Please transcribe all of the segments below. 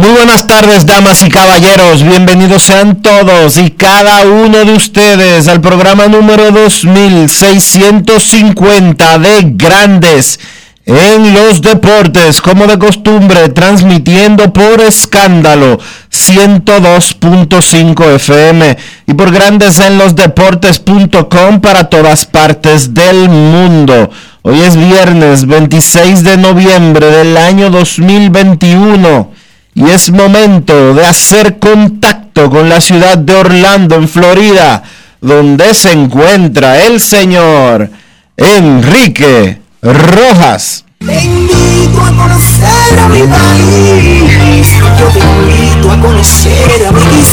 Muy buenas tardes, damas y caballeros. Bienvenidos sean todos y cada uno de ustedes al programa número 2650 de Grandes en los Deportes, como de costumbre, transmitiendo por escándalo 102.5 FM y por Grandes en los Deportes.com para todas partes del mundo. Hoy es viernes 26 de noviembre del año 2021 y es momento de hacer contacto con la ciudad de Orlando, en Florida, donde se encuentra el señor Enrique Rojas. Te invito a conocer a mi país, yo te invito a conocer a mi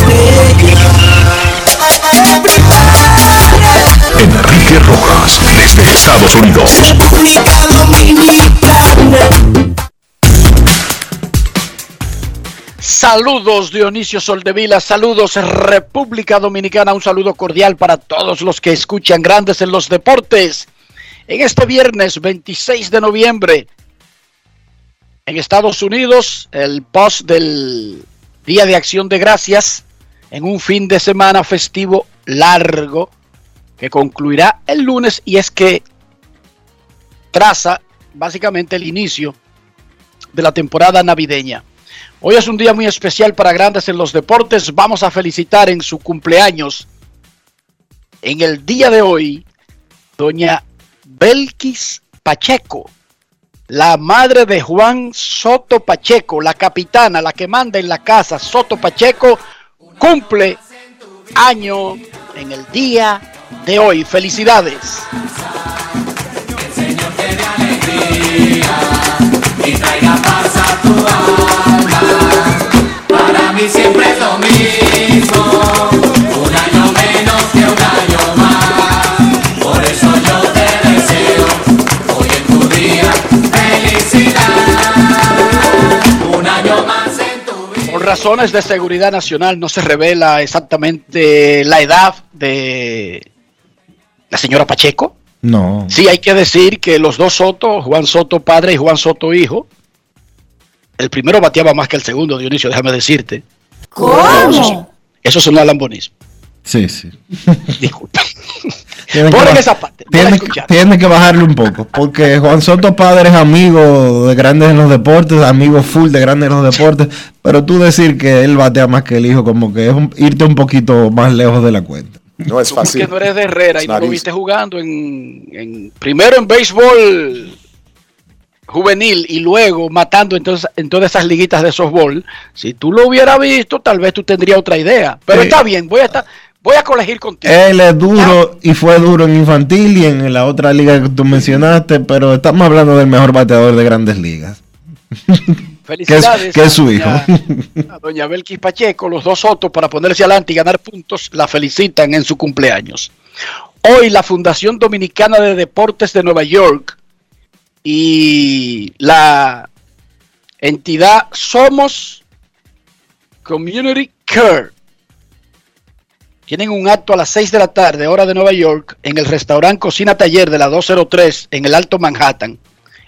Enrique Rojas, desde Estados Unidos. República Dominicana. Saludos Dionisio Soldevila, saludos República Dominicana, un saludo cordial para todos los que escuchan Grandes en los Deportes. En este viernes 26 de noviembre, en Estados Unidos, el post del Día de Acción de Gracias, en un fin de semana festivo largo que concluirá el lunes y es que traza básicamente el inicio de la temporada navideña. Hoy es un día muy especial para grandes en los deportes. Vamos a felicitar en su cumpleaños, en el día de hoy, doña Belkis Pacheco, la madre de Juan Soto Pacheco, la capitana, la que manda en la casa, Soto Pacheco, cumple año en el día de hoy. Felicidades. y traiga paz a tu alma. Siempre es lo mismo, un año menos que un año más. Por eso yo te deseo hoy en tu día felicidad. Un año más en tu vida. Por razones de seguridad nacional no se revela exactamente la edad de la señora Pacheco. No. Sí, hay que decir que los dos Soto, Juan Soto padre y Juan Soto hijo, el primero bateaba más que el segundo, Dionisio, déjame decirte. ¿Cómo? Eso, es un alambonismo. Sí, sí. Disculpa. Tiene que, esa parte. Tiene, que bajarle un poco, porque Juan Soto padre es amigo de grandes en los deportes, amigo full de grandes en los deportes, pero tú decir que él batea más que el hijo, como que es irte un poquito más lejos de la cuenta. No es fácil. Porque no eres de Herrera y no lo viste jugando en, primero en béisbol juvenil y luego matando entonces en todas esas liguitas de softball. Si tú lo hubieras visto, tal vez tú tendrías otra idea. Pero está bien, voy a estar, voy a colegir contigo. Él es duro y fue duro en infantil y en la otra liga que tú mencionaste, pero estamos hablando del mejor bateador de grandes ligas. Felicidades. Que es, su hijo. A doña Belkis Pacheco, los dos Sotos, para ponerse adelante y ganar puntos, la felicitan en su cumpleaños. Hoy la Fundación Dominicana de Deportes de Nueva York y la entidad Somos Community Care tienen un acto a las 6 de la tarde, hora de Nueva York, en el restaurante Cocina Taller de la 203 en el Alto Manhattan,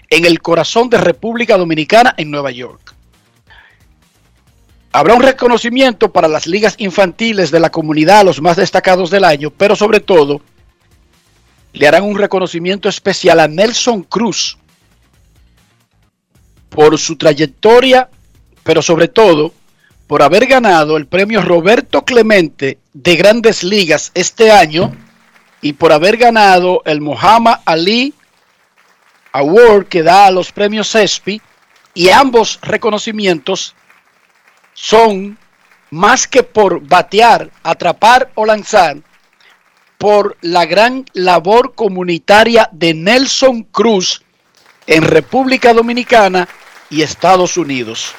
en el corazón de República Dominicana en Nueva York. Habrá un reconocimiento para las ligas infantiles de la comunidad, los más destacados del año, pero sobre todo le harán un reconocimiento especial a Nelson Cruz por su trayectoria, pero sobre todo por haber ganado el premio Roberto Clemente de Grandes Ligas este año y por haber ganado el Muhammad Ali Award que da a los premios ESPY y ambos reconocimientos son más que por batear, atrapar o lanzar, por la gran labor comunitaria de Nelson Cruz en República Dominicana y Estados Unidos.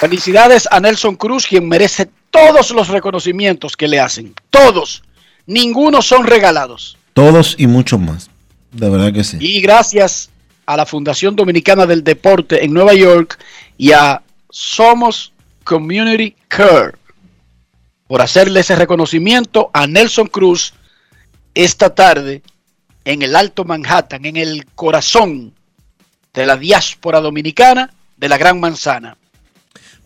Felicidades a Nelson Cruz, quien merece todos los reconocimientos que le hacen. Todos. Ninguno son regalados. Todos y muchos más. De verdad que sí. Y gracias a la Fundación Dominicana del Deporte en Nueva York y a Somos Community Care por hacerle ese reconocimiento a Nelson Cruz esta tarde en el Alto Manhattan, en el corazón de la diáspora dominicana de la Gran Manzana.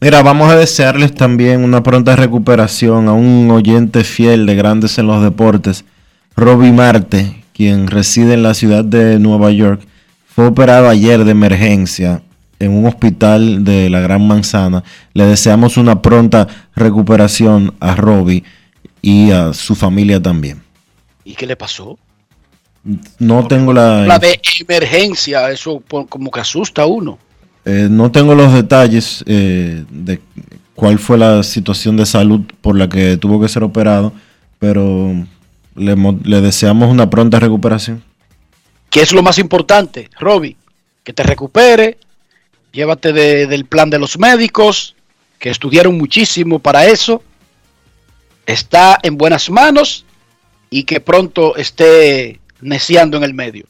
Mira, vamos a desearles también una pronta recuperación a un oyente fiel de Grandes en los Deportes, Roby Marte, quien reside en la ciudad de Nueva York. Fue operado ayer de emergencia en un hospital de la Gran Manzana. Le deseamos una pronta recuperación a Roby y a su familia también. ¿Y qué le pasó? No tengo la... La de emergencia, eso como que asusta a uno. Eh, no tengo los detalles eh, de cuál fue la situación de salud por la que tuvo que ser operado, pero le, le deseamos una pronta recuperación. ¿Qué es lo más importante, Roby? Que te recupere, llévate de, del plan de los médicos, que estudiaron muchísimo para eso, está en buenas manos y que pronto esté neciando en el medio.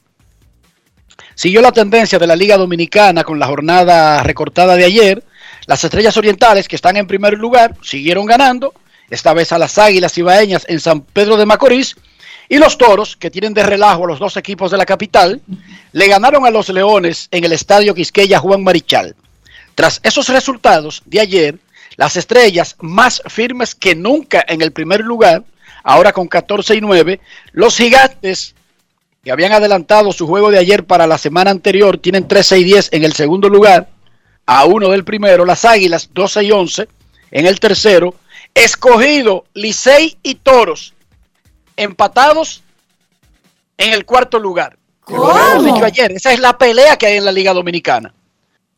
Siguió la tendencia de la Liga Dominicana con la jornada recortada de ayer. Las Estrellas Orientales, que están en primer lugar, siguieron ganando. Esta vez a las Águilas Ibaeñas en San Pedro de Macorís. Y los Toros, que tienen de relajo a los dos equipos de la capital, le ganaron a los Leones en el Estadio Quisqueya Juan Marichal. Tras esos resultados de ayer, las Estrellas más firmes que nunca en el primer lugar, ahora con 14 y 9, los Gigantes que habían adelantado su juego de ayer para la semana anterior, tienen 13 y 10 en el segundo lugar, a uno del primero, las Águilas 12 y 11 en el tercero, escogido Licey y Toros, empatados en el cuarto lugar. Como hemos dicho ayer, esa es la pelea que hay en la Liga Dominicana.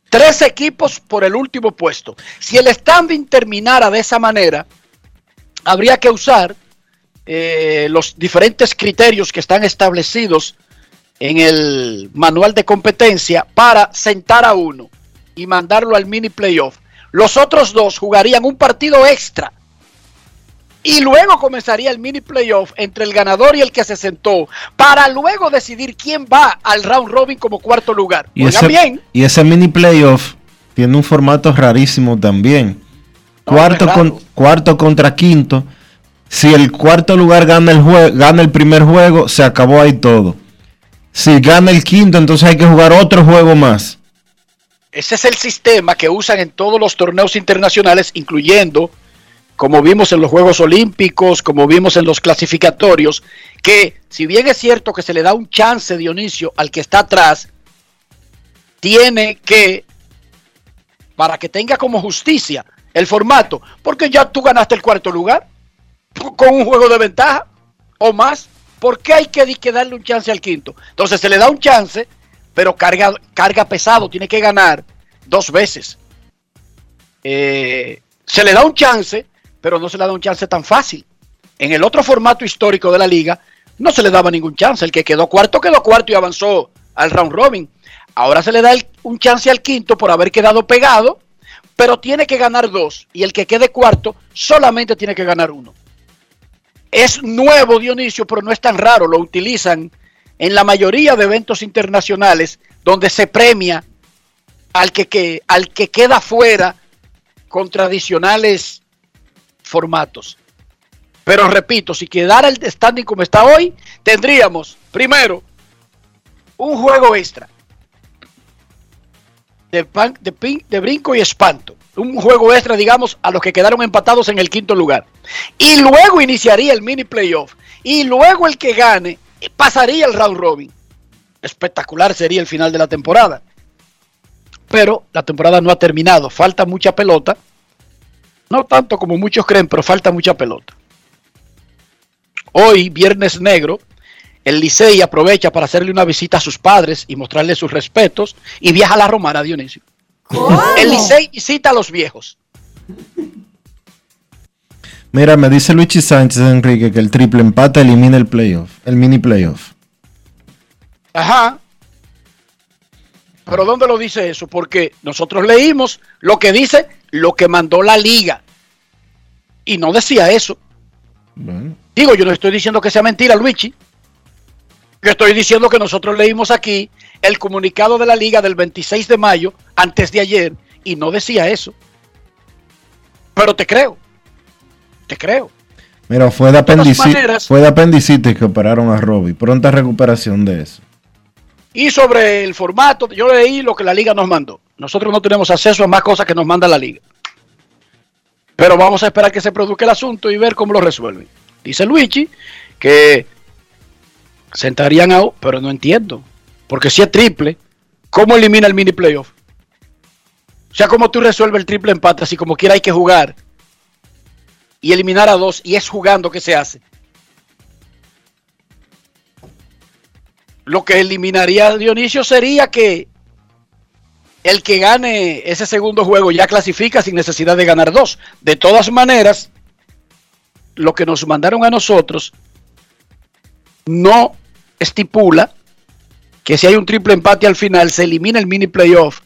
Tres equipos por el último puesto. Si el standing terminara de esa manera, habría que usar eh, los diferentes criterios que están establecidos en el manual de competencia para sentar a uno y mandarlo al mini playoff. Los otros dos jugarían un partido extra y luego comenzaría el mini playoff entre el ganador y el que se sentó para luego decidir quién va al round robin como cuarto lugar. Y, ese, bien. y ese mini playoff tiene un formato rarísimo también. Cuarto, con, cuarto contra quinto si el cuarto lugar gana el, gana el primer juego, se acabó ahí todo. Si gana el quinto, entonces hay que jugar otro juego más. Ese es el sistema que usan en todos los torneos internacionales, incluyendo, como vimos en los Juegos Olímpicos, como vimos en los clasificatorios, que si bien es cierto que se le da un chance, Dionisio, al que está atrás, tiene que, para que tenga como justicia el formato, porque ya tú ganaste el cuarto lugar con un juego de ventaja o más. ¿Por qué hay que, darle un chance al quinto? Entonces se le da un chance, pero carga, carga pesado, tiene que ganar dos veces. Eh, se le da un chance, pero no se le da un chance tan fácil. En el otro formato histórico de la liga, no se le daba ningún chance. El que quedó cuarto, quedó cuarto y avanzó al round robin. Ahora se le da un chance al quinto por haber quedado pegado, pero tiene que ganar dos. Y el que quede cuarto solamente tiene que ganar uno. Es nuevo, Dionisio, pero no es tan raro. Lo utilizan en la mayoría de eventos internacionales donde se premia al que, queda fuera con tradicionales formatos. Pero repito, si quedara el standing como está hoy, tendríamos primero un juego extra de, pan- de, pin- de brinco y espanto. Un juego extra, digamos, a los que quedaron empatados en el quinto lugar. Y luego iniciaría el mini playoff. Y luego el que gane pasaría el round robin. Espectacular sería el final de la temporada. Pero la temporada no ha terminado. Falta mucha pelota. No tanto como muchos creen, pero falta mucha pelota. Hoy, Viernes Negro, el Licey aprovecha para hacerle una visita a sus padres y mostrarle sus respetos y viaja a la Romana, Dionisio. El Licey visita a los viejos. Mira, me dice Luigi Sánchez Enrique que el triple empate elimina el playoff, el mini playoff. Ajá. Pero ¿dónde lo dice eso? Porque nosotros leímos lo que dice lo que mandó la liga. Y no decía eso. Bueno, Digo, yo no estoy diciendo que sea mentira, Luigi. Yo estoy diciendo que nosotros leímos aquí el comunicado de la liga del 26 de mayo, antes de ayer, y no decía eso. Pero te creo. Te creo. mira, fue de, todas apendici- maneras- fue de apendicitis que operaron a Robbie. Pronta recuperación de eso. Y sobre el formato, yo leí lo que la liga nos mandó. Nosotros no tenemos acceso a más cosas que nos manda la liga. Pero vamos a esperar que se produzca el asunto y ver cómo lo resuelven. Dice Luigi que se entrarían a... Pero no entiendo. Porque si es triple, ¿cómo elimina el mini playoff? O sea, ¿cómo tú resuelves el triple empate? Así como quiera hay que jugar. Y eliminar a dos. Y es jugando que se hace. Lo que eliminaría a Dionisio sería que el que gane ese segundo juego ya clasifica sin necesidad de ganar dos. De todas maneras, lo que nos mandaron a nosotros no estipula que si hay un triple empate al final se elimina el mini playoff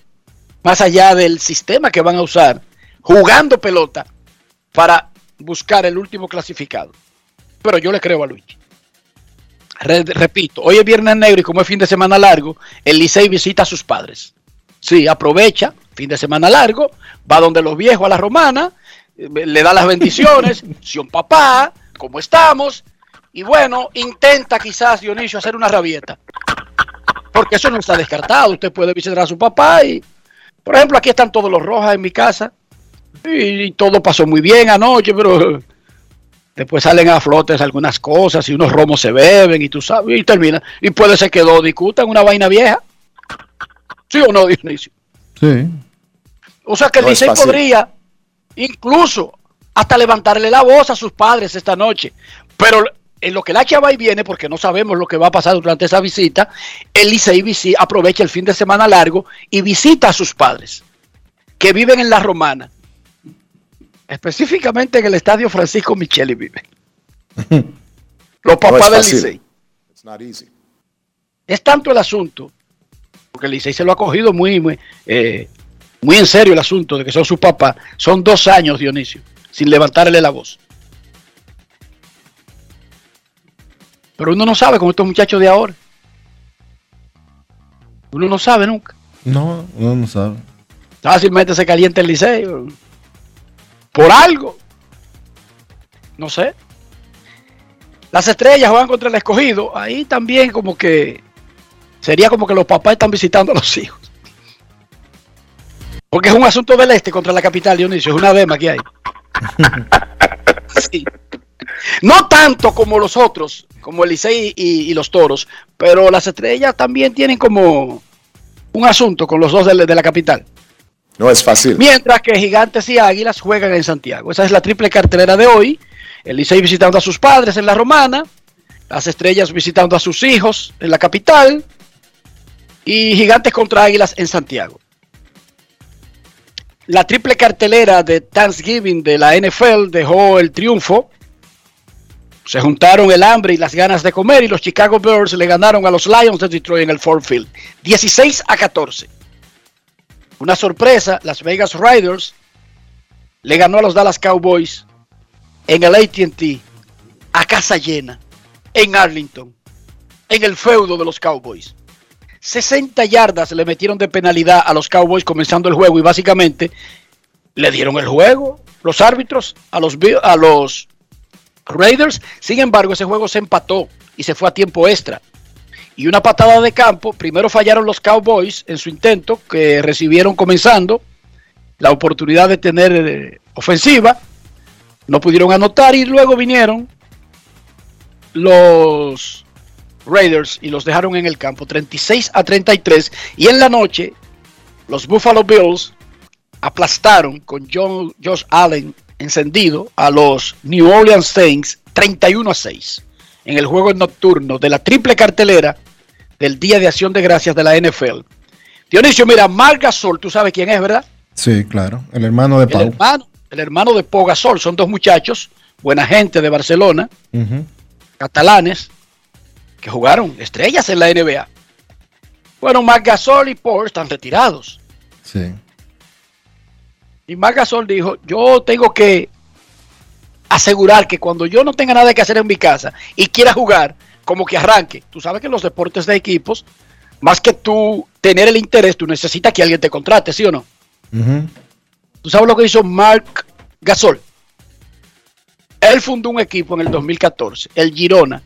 más allá del sistema que van a usar jugando pelota para buscar el último clasificado. Pero yo le creo a Luigi. Re- repito, hoy es viernes negro y como es fin de semana largo, el Licey visita a sus padres. Sí, aprovecha, fin de semana largo, va donde los viejos a la romana, eh, le da las bendiciones, si un papá, ¿cómo estamos? Y bueno, intenta quizás Dionisio hacer una rabieta. Porque eso no está descartado. Usted puede visitar a su papá y, por ejemplo, aquí están todos los rojas en mi casa. Y, todo pasó muy bien anoche, pero después salen a flotes algunas cosas y unos romos se beben y tú sabes, y termina. Y puede ser que dos discutan una vaina vieja. ¿Sí o no, Dionisio? Sí. O sea que el No Licey podría incluso hasta levantarle la voz a sus padres esta noche. Pero en lo que la chava y viene, porque no sabemos lo que va a pasar durante esa visita, el Licey aprovecha el fin de semana largo y visita a sus padres, que viven en La Romana. Específicamente en el estadio Francisco Micheli viven. Los No papás es del. Licey. It's not easy. Es tanto el asunto, porque el Licey se lo ha cogido muy, muy, eh, muy en serio el asunto de que son sus papás. Son dos años, Dionisio, sin levantarle la voz. Pero uno no sabe con estos muchachos de ahora. Uno no sabe nunca. No, uno no sabe. Fácilmente se calienta el Licey. Por algo. No sé. Las estrellas juegan contra el escogido. Ahí también como que sería como que los papás están visitando a los hijos. Porque es un asunto del este contra la capital, Dionisio. Es una dema que hay. Sí. No tanto como los otros, como el Licey y, y los toros, pero las estrellas también tienen como un asunto con los dos de la- de la capital. No es fácil. Mientras que Gigantes y Águilas juegan en Santiago. Esa es la triple cartelera de hoy. El Licey visitando a sus padres en la Romana. Las Estrellas visitando a sus hijos en la capital. Y Gigantes contra Águilas en Santiago. La triple cartelera de Thanksgiving de la NFL dejó el triunfo. Se juntaron el hambre y las ganas de comer y los Chicago Bears le ganaron a los Lions de Detroit en el Ford Field. 16 a 14. Una sorpresa, Las Vegas Riders le ganó a los Dallas Cowboys en el ATT, a casa llena, en Arlington, en el feudo de los Cowboys. 60 yardas le metieron de penalidad a los Cowboys comenzando el juego y básicamente Le dieron el juego los árbitros a los, a los Raiders. Sin embargo, ese juego se empató y se fue a tiempo extra. Y una patada de campo, primero fallaron los Cowboys en su intento, que recibieron comenzando la oportunidad de tener eh, ofensiva, no pudieron anotar y luego vinieron los Raiders y los dejaron en el campo 36 a 33 y en la noche los Buffalo Bills aplastaron con John, Josh Allen encendido a los New Orleans Saints 31 a 6 en el juego nocturno de la triple cartelera del Día de Acción de Gracias de la NFL. Dionisio, mira, Marc Gasol, tú sabes quién es, ¿verdad? Sí, claro, el hermano de Pau. El hermano, el hermano de Pau Gasol, son dos muchachos, buena gente de Barcelona, catalanes, que jugaron estrellas en la NBA. Bueno, Marc Gasol y Paul están retirados. Sí. Y Marc Gasol dijo, yo tengo que asegurar que cuando yo no tenga nada que hacer en mi casa y quiera jugar, como que arranque. Tú sabes que en los deportes de equipos, más que tú tener el interés, tú necesitas que alguien te contrate, ¿sí o no? ¿Tú sabes lo que hizo Marc Gasol? Él fundó un equipo en el 2014, el Girona,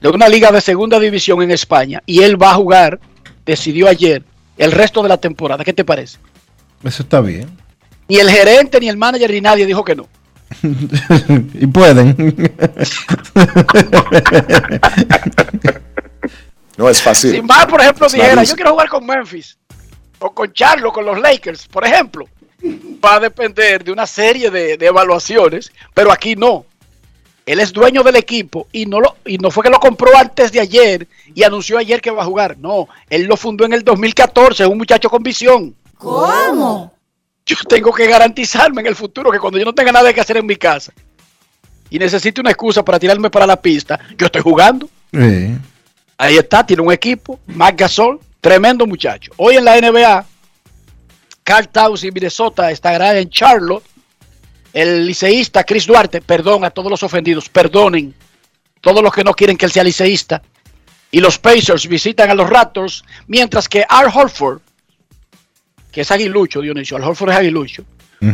de una liga de segunda división en España, y él va a jugar, decidió ayer, el resto de la temporada. ¿Qué te parece? Eso está bien. Ni el gerente, ni el manager, ni nadie dijo que no. y pueden. no es fácil. Si Mar, por ejemplo, dijera, yo quiero jugar con Memphis, o con Charlo, con los Lakers, por ejemplo, va a depender de una serie de, evaluaciones, pero aquí no. Él es dueño del equipo y no, lo, y no fue que lo compró antes de ayer y anunció ayer que va a jugar. No, él lo fundó en el 2014, es un muchacho con visión. ¿Cómo? Yo tengo que garantizarme en el futuro que cuando yo no tenga nada que hacer en mi casa y necesite una excusa para tirarme para la pista, yo estoy jugando. Ahí está, tiene un equipo, Mac Gasol, tremendo muchacho. Hoy en la NBA, Carl Towns y Minnesota estará en Charlotte. El liceísta Chris Duarte, perdón a todos los ofendidos, perdonen todos los que no quieren que él sea liceísta. Y los Pacers visitan a los Raptors, mientras que Al Holford, que es aguilucho, Dionisio, Al Holford es aguilucho.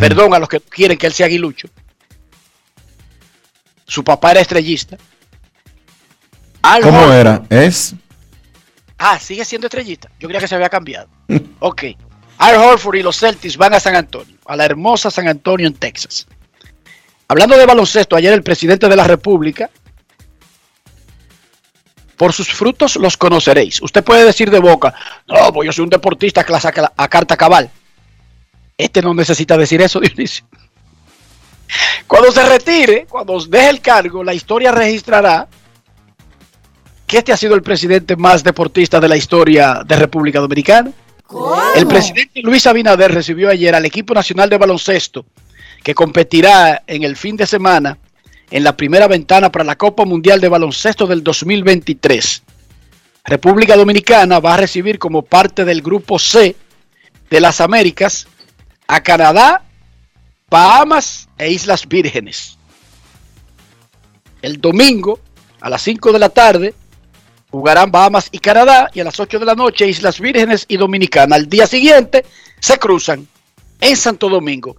Perdón a los que quieren que él sea aguilucho. Su papá era estrellista. ¿Cómo era? ¿Es? Ah, sigue siendo estrellista. Yo creía que se había cambiado. ok. Al Horford y los Celtics van a San Antonio, a la hermosa San Antonio en Texas. Hablando de baloncesto, ayer el presidente de la República, por sus frutos los conoceréis. Usted puede decir de boca, no, pues yo soy un deportista que la saca a carta cabal. Este no necesita decir eso, Dionisio. Cuando se retire, cuando deje el cargo, la historia registrará que este ha sido el presidente más deportista de la historia de República Dominicana. El presidente Luis Abinader recibió ayer al equipo nacional de baloncesto que competirá en el fin de semana en la primera ventana para la Copa Mundial de Baloncesto del 2023. República Dominicana va a recibir como parte del grupo C de las Américas a Canadá, Bahamas e Islas Vírgenes. El domingo a las 5 de la tarde Jugarán Bahamas y Canadá y a las 8 de la noche Islas Vírgenes y Dominicana. Al día siguiente se cruzan en Santo Domingo.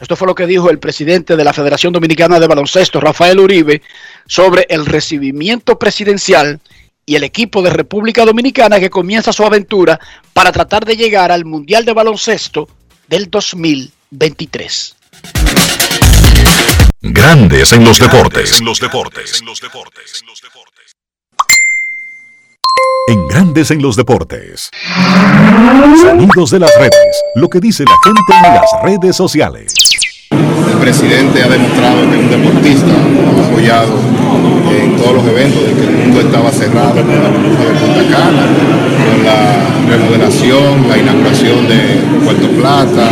Esto fue lo que dijo el presidente de la Federación Dominicana de Baloncesto, Rafael Uribe, sobre el recibimiento presidencial y el equipo de República Dominicana que comienza su aventura para tratar de llegar al Mundial de Baloncesto del 2023. Grandes en los deportes. En los deportes. En los deportes en Grandes en los Deportes. Sonidos de las redes, lo que dice la gente en las redes sociales. El presidente ha demostrado que es un deportista, ha apoyado en todos los eventos de que el mundo estaba cerrado la de Punta Cana, con la remodelación, la inauguración de Puerto Plata,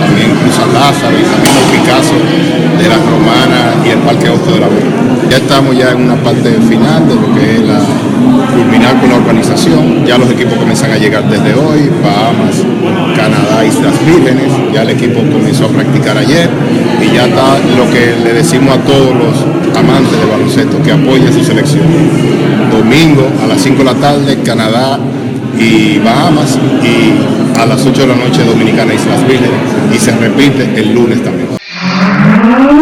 también Cruz Lázaro y también los Picasso de la Romana y el Parque Auto de la Vega. Ya estamos ya en una parte final de lo que es la culminar con la organización. Ya los equipos comienzan a llegar desde hoy, Bahamas, Canadá, Islas Vírgenes. Ya el equipo comenzó a practicar ayer y ya está lo que le decimos a todos los amantes de baloncesto que apoyen su selección. Domingo a las 5 de la tarde, Canadá y Bahamas y a las 8 de la noche Dominicana Islas Vírgenes y se repite el lunes también.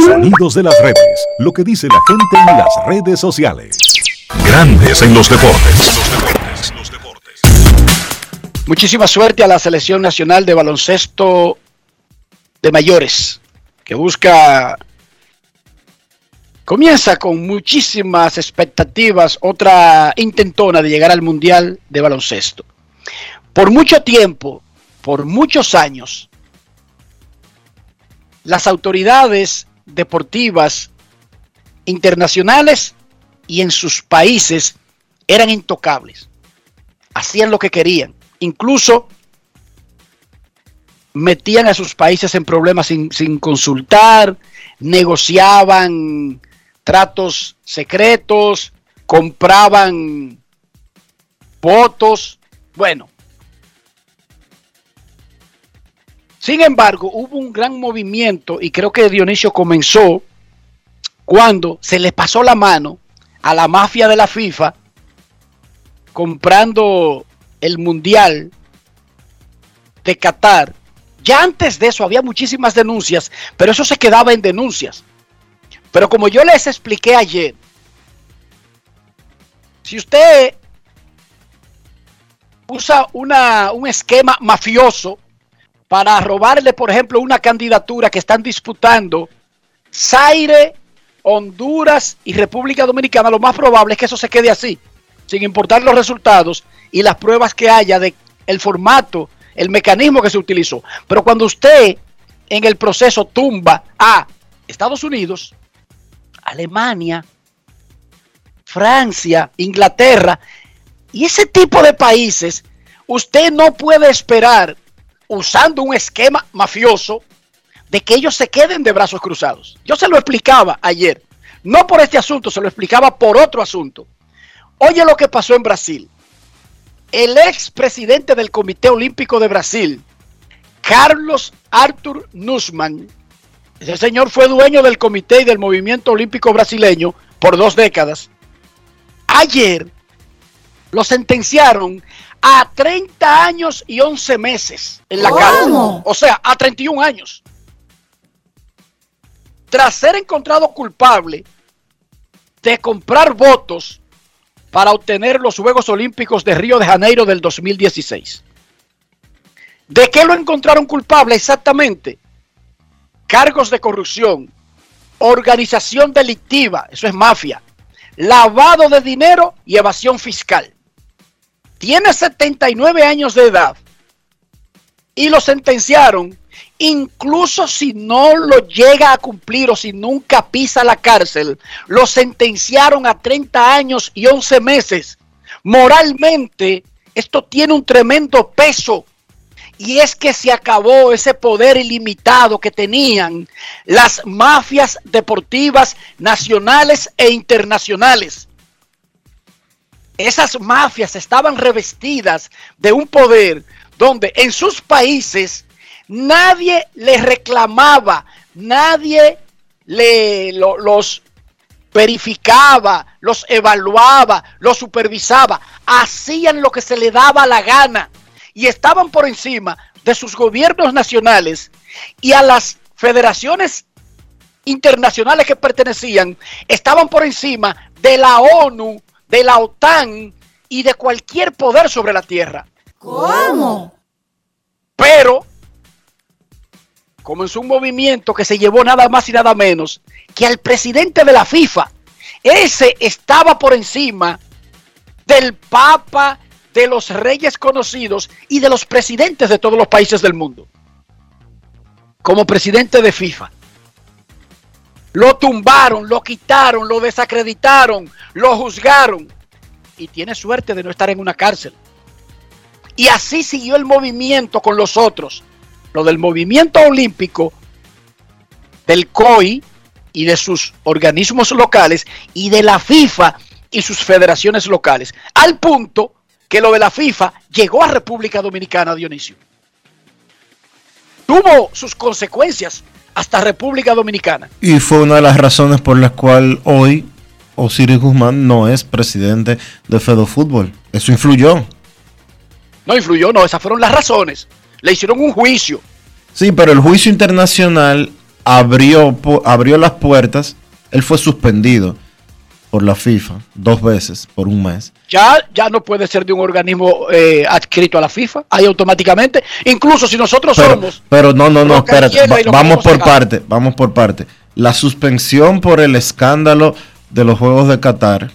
Sonidos de las redes, lo que dice la gente en las redes sociales. Grandes en los deportes. Muchísima suerte a la selección nacional de baloncesto de mayores, que busca, comienza con muchísimas expectativas, otra intentona de llegar al Mundial de baloncesto. Por mucho tiempo, por muchos años, las autoridades deportivas internacionales y en sus países eran intocables. Hacían lo que querían. Incluso metían a sus países en problemas sin, consultar, negociaban tratos secretos, compraban votos. Bueno. Sin embargo, hubo un gran movimiento y creo que Dionisio comenzó cuando se le pasó la mano a la mafia de la FIFA comprando el Mundial de Qatar. Ya antes de eso había muchísimas denuncias, pero eso se quedaba en denuncias. Pero como yo les expliqué ayer, si usted usa una, un esquema mafioso para robarle, por ejemplo, una candidatura que están disputando Zaire, Honduras y República Dominicana, lo más probable es que eso se quede así, sin importar los resultados y las pruebas que haya de el formato, el mecanismo que se utilizó. Pero cuando usted en el proceso tumba a Estados Unidos, Alemania, Francia, Inglaterra y ese tipo de países, usted no puede esperar usando un esquema mafioso de que ellos se queden de brazos cruzados. Yo se lo explicaba ayer, no por este asunto, se lo explicaba por otro asunto. Oye lo que pasó en Brasil. El ex presidente del Comité Olímpico de Brasil, Carlos Arthur Nussmann, ese señor fue dueño del comité y del movimiento olímpico brasileño por dos décadas. Ayer lo sentenciaron a 30 años y 11 meses en la cárcel. O sea, a 31 años. Tras ser encontrado culpable de comprar votos para obtener los Juegos Olímpicos de Río de Janeiro del 2016. ¿De qué lo encontraron culpable exactamente? Cargos de corrupción, organización delictiva, eso es mafia, lavado de dinero y evasión fiscal tiene 79 años de edad y lo sentenciaron, incluso si no lo llega a cumplir o si nunca pisa la cárcel, lo sentenciaron a 30 años y 11 meses. Moralmente, esto tiene un tremendo peso. Y es que se acabó ese poder ilimitado que tenían las mafias deportivas nacionales e internacionales. Esas mafias estaban revestidas de un poder donde en sus países nadie les reclamaba, nadie los verificaba, los evaluaba, los supervisaba, hacían lo que se le daba la gana y estaban por encima de sus gobiernos nacionales y a las federaciones internacionales que pertenecían, estaban por encima de la ONU de la OTAN y de cualquier poder sobre la tierra. ¿Cómo? Pero comenzó un movimiento que se llevó nada más y nada menos que al presidente de la FIFA. Ese estaba por encima del Papa, de los reyes conocidos y de los presidentes de todos los países del mundo. Como presidente de FIFA. Lo tumbaron, lo quitaron, lo desacreditaron, lo juzgaron. Y tiene suerte de no estar en una cárcel. Y así siguió el movimiento con los otros. Lo del movimiento olímpico, del COI y de sus organismos locales y de la FIFA y sus federaciones locales. Al punto que lo de la FIFA llegó a República Dominicana, Dionisio. Tuvo sus consecuencias hasta República Dominicana. Y fue una de las razones por las cuales hoy Osiris Guzmán no es presidente de Fedo Fútbol. Eso influyó. No influyó, no, esas fueron las razones. Le hicieron un juicio. Sí, pero el juicio internacional abrió, abrió las puertas. Él fue suspendido por la FIFA dos veces por un mes. Ya, ya no puede ser de un organismo eh, adscrito a la FIFA, ahí automáticamente. Incluso si nosotros somos. Pero no, no, no, espérate. vamos por parte, vamos por parte. La suspensión por el escándalo de los Juegos de Qatar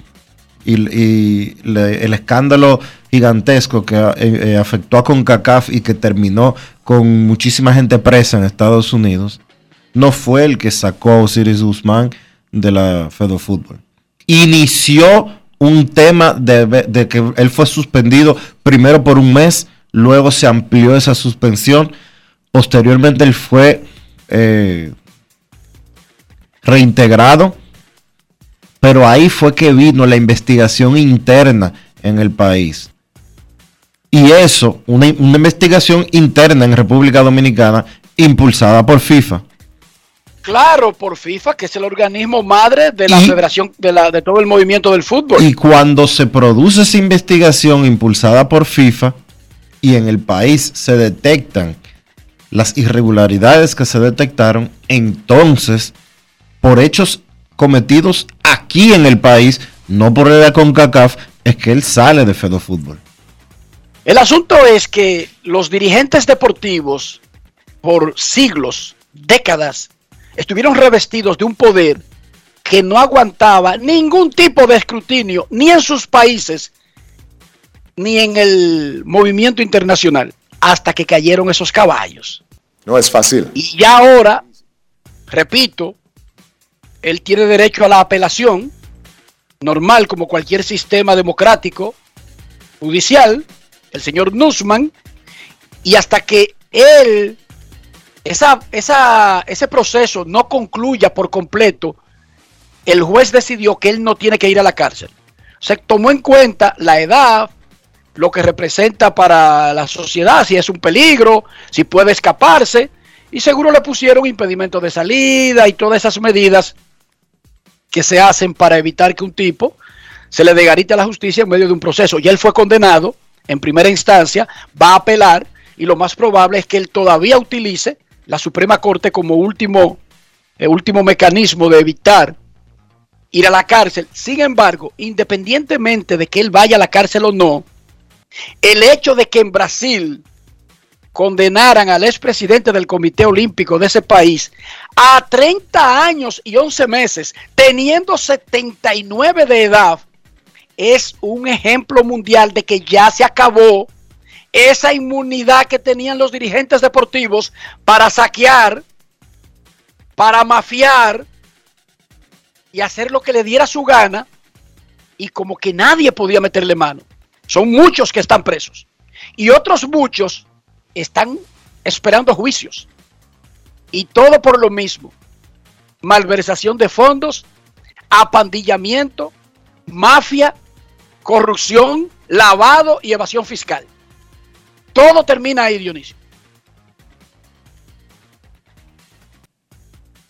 y, el escándalo gigantesco que eh, eh, afectó a CONCACAF y que terminó con muchísima gente presa en Estados Unidos, no fue el que sacó a Osiris Guzmán de la Fedo Fútbol. Inició un tema de, que él fue suspendido primero por un mes, luego se amplió esa suspensión, posteriormente él fue eh, reintegrado pero ahí fue que vino la investigación interna en el país. Y eso, una, investigación interna en República Dominicana impulsada por FIFA. Claro, por FIFA, que es el organismo madre de la federación, de, la, de todo el movimiento del fútbol. Y cuando se produce esa investigación impulsada por FIFA y en el país se detectan las irregularidades que se detectaron, entonces, por hechos cometidos aquí en el país, no por el de CONCACAF, es que él sale de Fedo Fútbol. El asunto es que los dirigentes deportivos, por siglos, décadas, estuvieron revestidos de un poder que no aguantaba ningún tipo de escrutinio, ni en sus países, ni en el movimiento internacional, hasta que cayeron esos caballos. No es fácil. Y ya ahora, repito, él tiene derecho a la apelación, normal como cualquier sistema democrático judicial, el señor Nussman, y hasta que él, esa, ese proceso no concluya por completo, el juez decidió que él no tiene que ir a la cárcel. Se tomó en cuenta la edad, lo que representa para la sociedad, si es un peligro, si puede escaparse, y seguro le pusieron impedimento de salida y todas esas medidas que se hacen para evitar que un tipo se le degarite a la justicia en medio de un proceso. Y él fue condenado en primera instancia, va a apelar y lo más probable es que él todavía utilice la Suprema Corte como último, eh, último mecanismo de evitar ir a la cárcel. Sin embargo, independientemente de que él vaya a la cárcel o no, el hecho de que en Brasil condenaran al expresidente del Comité Olímpico de ese país a 30 años y 11 meses, teniendo 79 de edad, es un ejemplo mundial de que ya se acabó esa inmunidad que tenían los dirigentes deportivos para saquear, para mafiar y hacer lo que le diera su gana y como que nadie podía meterle mano. Son muchos que están presos y otros muchos están esperando juicios. Y todo por lo mismo. Malversación de fondos, apandillamiento, mafia, corrupción, lavado y evasión fiscal. Todo termina ahí, Dionisio.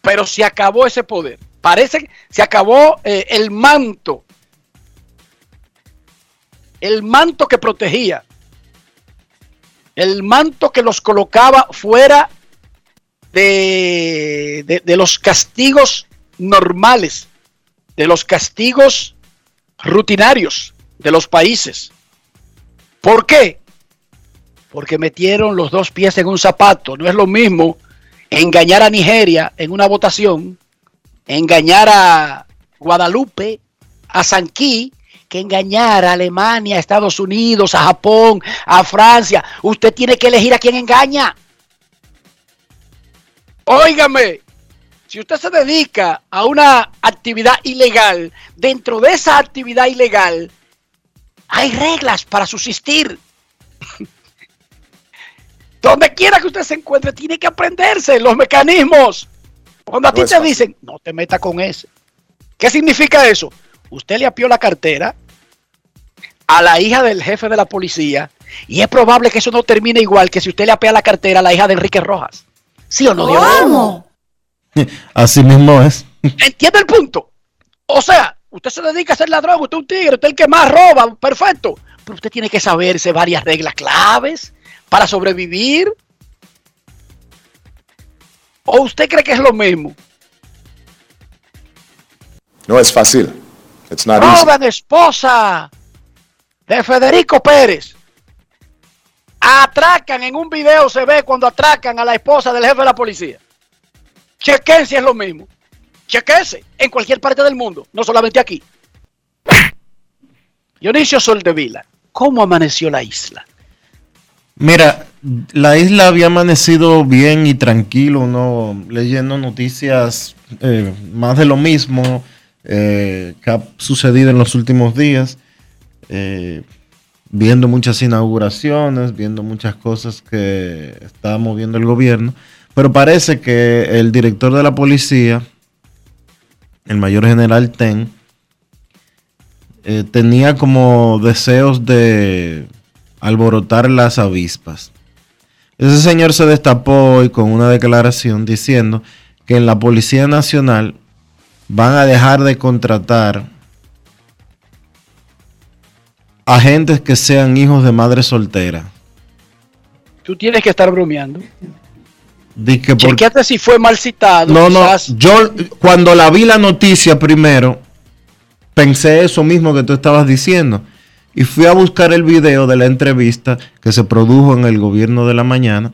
Pero se acabó ese poder. Parece que se acabó eh, el manto. El manto que protegía el manto que los colocaba fuera de, de, los castigos normales, de los castigos rutinarios de los países. ¿Por qué? Porque metieron los dos pies en un zapato. No es lo mismo engañar a Nigeria en una votación, engañar a Guadalupe, a Sanquí, que engañar a Alemania, a Estados Unidos, a Japón, a Francia. Usted tiene que elegir a quién engaña. Óigame, si usted se dedica a una actividad ilegal, dentro de esa actividad ilegal hay reglas para subsistir. Donde quiera que usted se encuentre, tiene que aprenderse los mecanismos. Cuando a ti te dicen, no te meta con ese. ¿Qué significa eso? usted le apió la cartera a la hija del jefe de la policía y es probable que eso no termine igual que si usted le apea la cartera a la hija de Enrique Rojas. ¿Sí o no, Dios? Así mismo es. ¿Entiende el punto? O sea, usted se dedica a ser ladrón, usted es un tigre, usted es el que más roba, perfecto. pero usted tiene que saberse varias reglas claves para sobrevivir. ¿O usted cree que es lo mismo? No es fácil. It's not easy. Joven esposa de Federico Pérez. Atracan en un video, se ve cuando atracan a la esposa del jefe de la policía. Chequen si es lo mismo. Chequense en cualquier parte del mundo, no solamente aquí. Dionisio Soldevila, ¿cómo amaneció la isla? Mira, la isla había amanecido bien y tranquilo, ¿no? Leyendo noticias eh, más de lo mismo eh, que ha sucedido en los últimos días. eh, viendo muchas inauguraciones, viendo muchas cosas que está moviendo el gobierno. Pero parece que el director de la policía, el mayor general Ten, tenía como deseos de alborotar las avispas. Ese señor se destapó hoy con una declaración diciendo que en la Policía Nacional van a dejar de contratar agentes que sean hijos de madre soltera. Tú tienes que estar bromeando. Di que por- Chequeate si fue mal citado. No, no, yo cuando la vi la noticia primero, pensé eso mismo que tú estabas diciendo. Y fui a buscar el video de la entrevista que se produjo en el gobierno de la mañana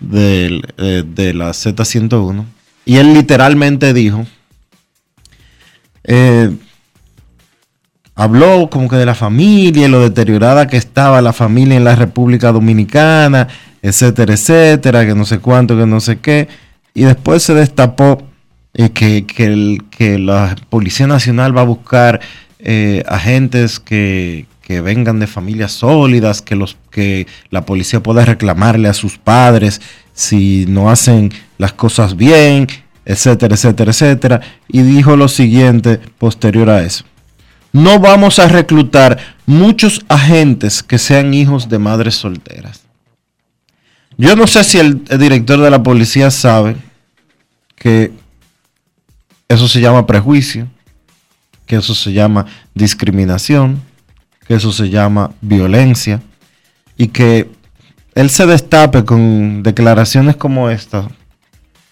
del- eh, de la Z101. Y él literalmente dijo, eh, habló como que de la familia lo deteriorada que estaba la familia en la República Dominicana, etcétera, etcétera, que no sé cuánto, que no sé qué. Y después se destapó eh, que, que la Policía Nacional va a buscar eh, agentes que, que vengan de familias sólidas, que, los, que la policía pueda reclamarle a sus padres si no hacen las cosas bien, etcétera, etcétera, etcétera. Y dijo lo siguiente posterior a eso no vamos a reclutar muchos agentes que sean hijos de madres solteras. Yo no sé si el, el director de la policía sabe que eso se llama prejuicio, que eso se llama discriminación, que eso se llama violencia y que él se destape con declaraciones como esta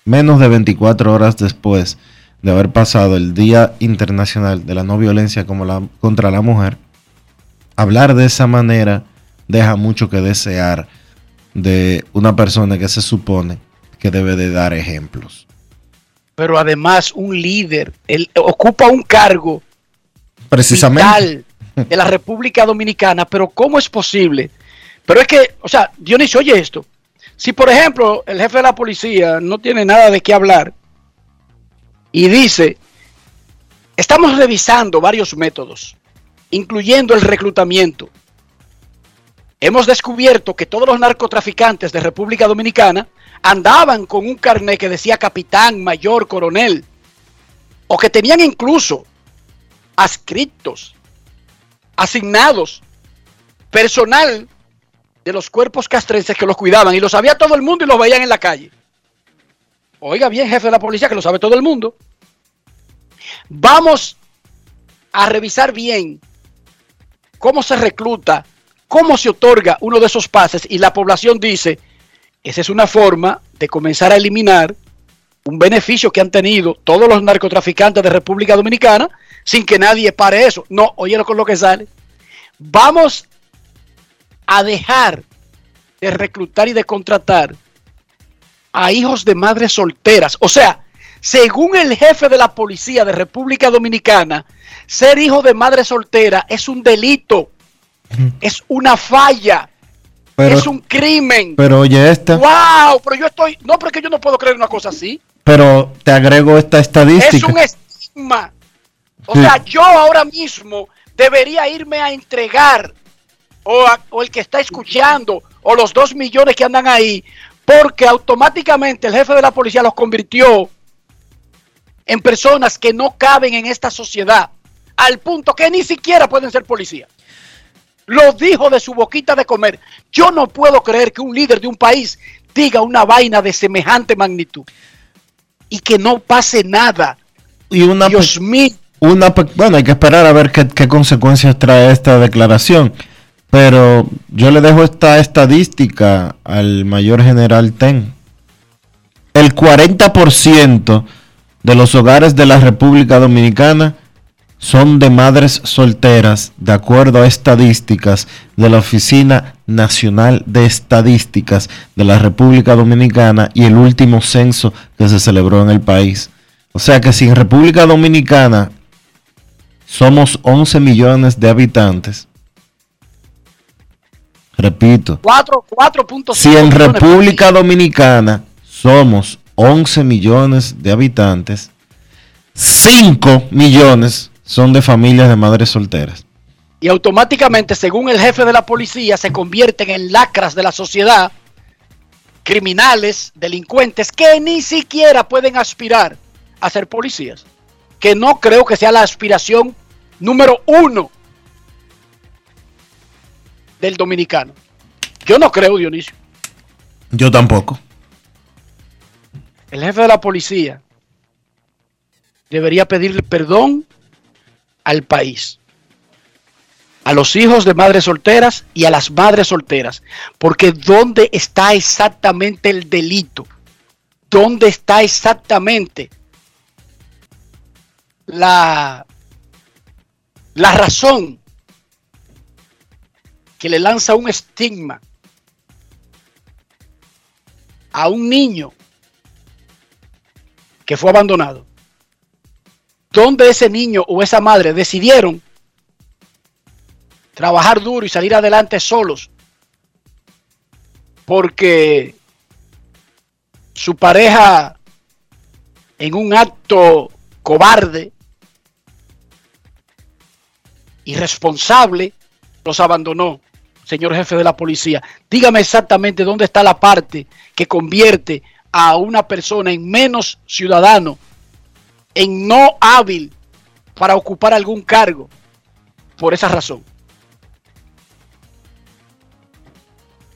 menos de 24 horas después de haber pasado el Día Internacional de la No Violencia contra la Mujer, hablar de esa manera deja mucho que desear de una persona que se supone que debe de dar ejemplos. Pero además un líder, él ocupa un cargo Precisamente. vital de la República Dominicana, pero ¿cómo es posible? Pero es que, o sea, Dionisio, oye esto. Si, por ejemplo, el jefe de la policía no tiene nada de qué hablar y dice, estamos revisando varios métodos, incluyendo el reclutamiento. Hemos descubierto que todos los narcotraficantes de República Dominicana andaban con un carnet que decía capitán, mayor, coronel, o que tenían incluso adscritos, asignados, personal de los cuerpos castrenses que los cuidaban y lo sabía todo el mundo y los veían en la calle. Oiga bien, jefe de la policía, que lo sabe todo el mundo. Vamos a revisar bien cómo se recluta, cómo se otorga uno de esos pases y la población dice, esa es una forma de comenzar a eliminar un beneficio que han tenido todos los narcotraficantes de República Dominicana sin que nadie pare eso. No, oye con lo que sale. Vamos a dejar de reclutar y de contratar a hijos de madres solteras. O sea, según el jefe de la policía de República Dominicana, ser hijo de madre soltera es un delito, es una falla, Pero, es un crimen. pero oye esta, ¡Wow! Pero yo estoy. No, porque yo no puedo creer una cosa así. pero te agrego esta Es estadística. un estigma. O sea, yo ahora mismo debería irme a entregar, o, a- o el que está escuchando, o los dos millones que andan ahí, porque automáticamente el jefe de la policía los convirtió en personas que no caben en esta sociedad, al punto que ni siquiera pueden ser policía. Lo dijo de su boquita de comer. Yo no puedo creer que un líder de un país diga una vaina de semejante magnitud y que no pase nada. y una, Dios mío. Una bueno, hay que esperar a ver qué, qué consecuencias trae esta declaración. Pero yo le dejo esta estadística al mayor general Ten. El 40% de los hogares de la República Dominicana son de madres solteras, de acuerdo a estadísticas de la Oficina Nacional de Estadísticas de la República Dominicana y el último censo que se celebró en el país. O sea que si en República Dominicana somos 11 millones de habitantes, repito, 4, 4.5 si en República Dominicana somos 11 millones de habitantes, 5 millones son de familias de madres solteras. y automáticamente, según el jefe de la policía, se convierten en lacras de la sociedad, criminales, delincuentes, que ni siquiera pueden aspirar a ser policías. Que no creo que sea la aspiración número uno del dominicano. Yo no creo, Dionisio. Yo tampoco. El jefe de la policía debería pedirle perdón al país, a los hijos de madres solteras y a las madres solteras, porque ¿dónde está exactamente el delito? ¿Dónde está exactamente la, la razón que le lanza un estigma a un niño que fue abandonado, donde ese niño o esa madre decidieron trabajar duro y salir adelante solos porque su pareja en un acto cobarde, irresponsable, los abandonó, señor jefe de la policía. Dígame exactamente dónde está la parte que convierte a una persona en menos ciudadano, en no hábil para ocupar algún cargo, por esa razón.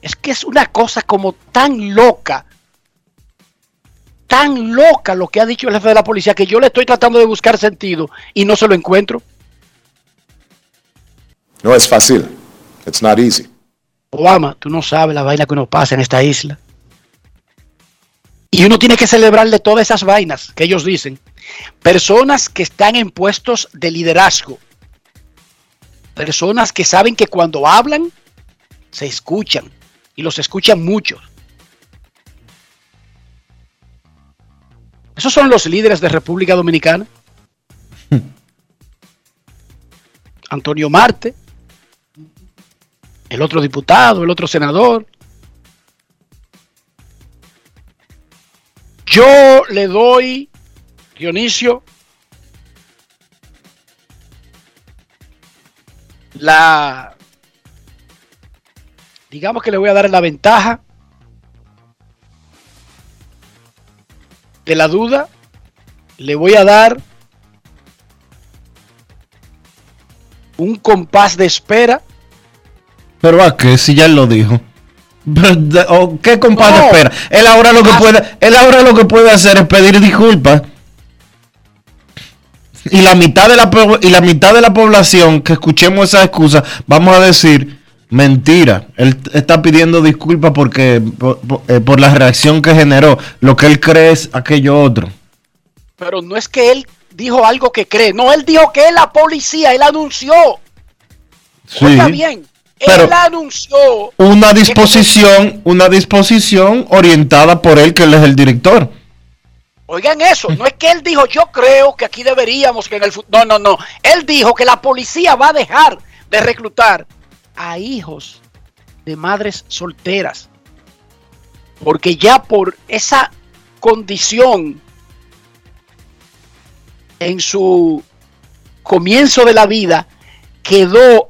Es que es una cosa como tan loca, tan loca lo que ha dicho el jefe de la policía, que yo le estoy tratando de buscar sentido y no se lo encuentro. No es fácil. It's not easy. Obama, tú no sabes la vaina que uno pasa en esta isla. Y uno tiene que celebrarle todas esas vainas que ellos dicen. Personas que están en puestos de liderazgo. Personas que saben que cuando hablan, se escuchan. Y los escuchan muchos. Esos son los líderes de República Dominicana. Antonio Marte, el otro diputado, el otro senador. Yo le doy, Dionisio, la, digamos que le voy a dar la ventaja de la duda, le voy a dar un compás de espera. Pero a qué, si ya él lo dijo. ¿O ¿Qué compadre No. espera? Él ahora lo que Ah. puede, él ahora lo que puede hacer es pedir disculpas. Y la mitad de la y la mitad de la población que escuchemos esa excusa, vamos a decir mentira. Él está pidiendo disculpas porque por, por- eh, por la reacción que generó. Lo que él cree es aquello otro. Pero no es que él dijo algo que cree, no, él dijo que es la policía, él anunció. Sí. Oiga bien, pero- él anunció. Una disposición, una disposición orientada por él, que él es el director. Oigan eso, no es que él dijo, yo creo que aquí deberíamos, que en el futuro. No, no, no. Él dijo que la policía va a dejar de reclutar a hijos de madres solteras. Porque ya por esa condición en su comienzo de la vida quedó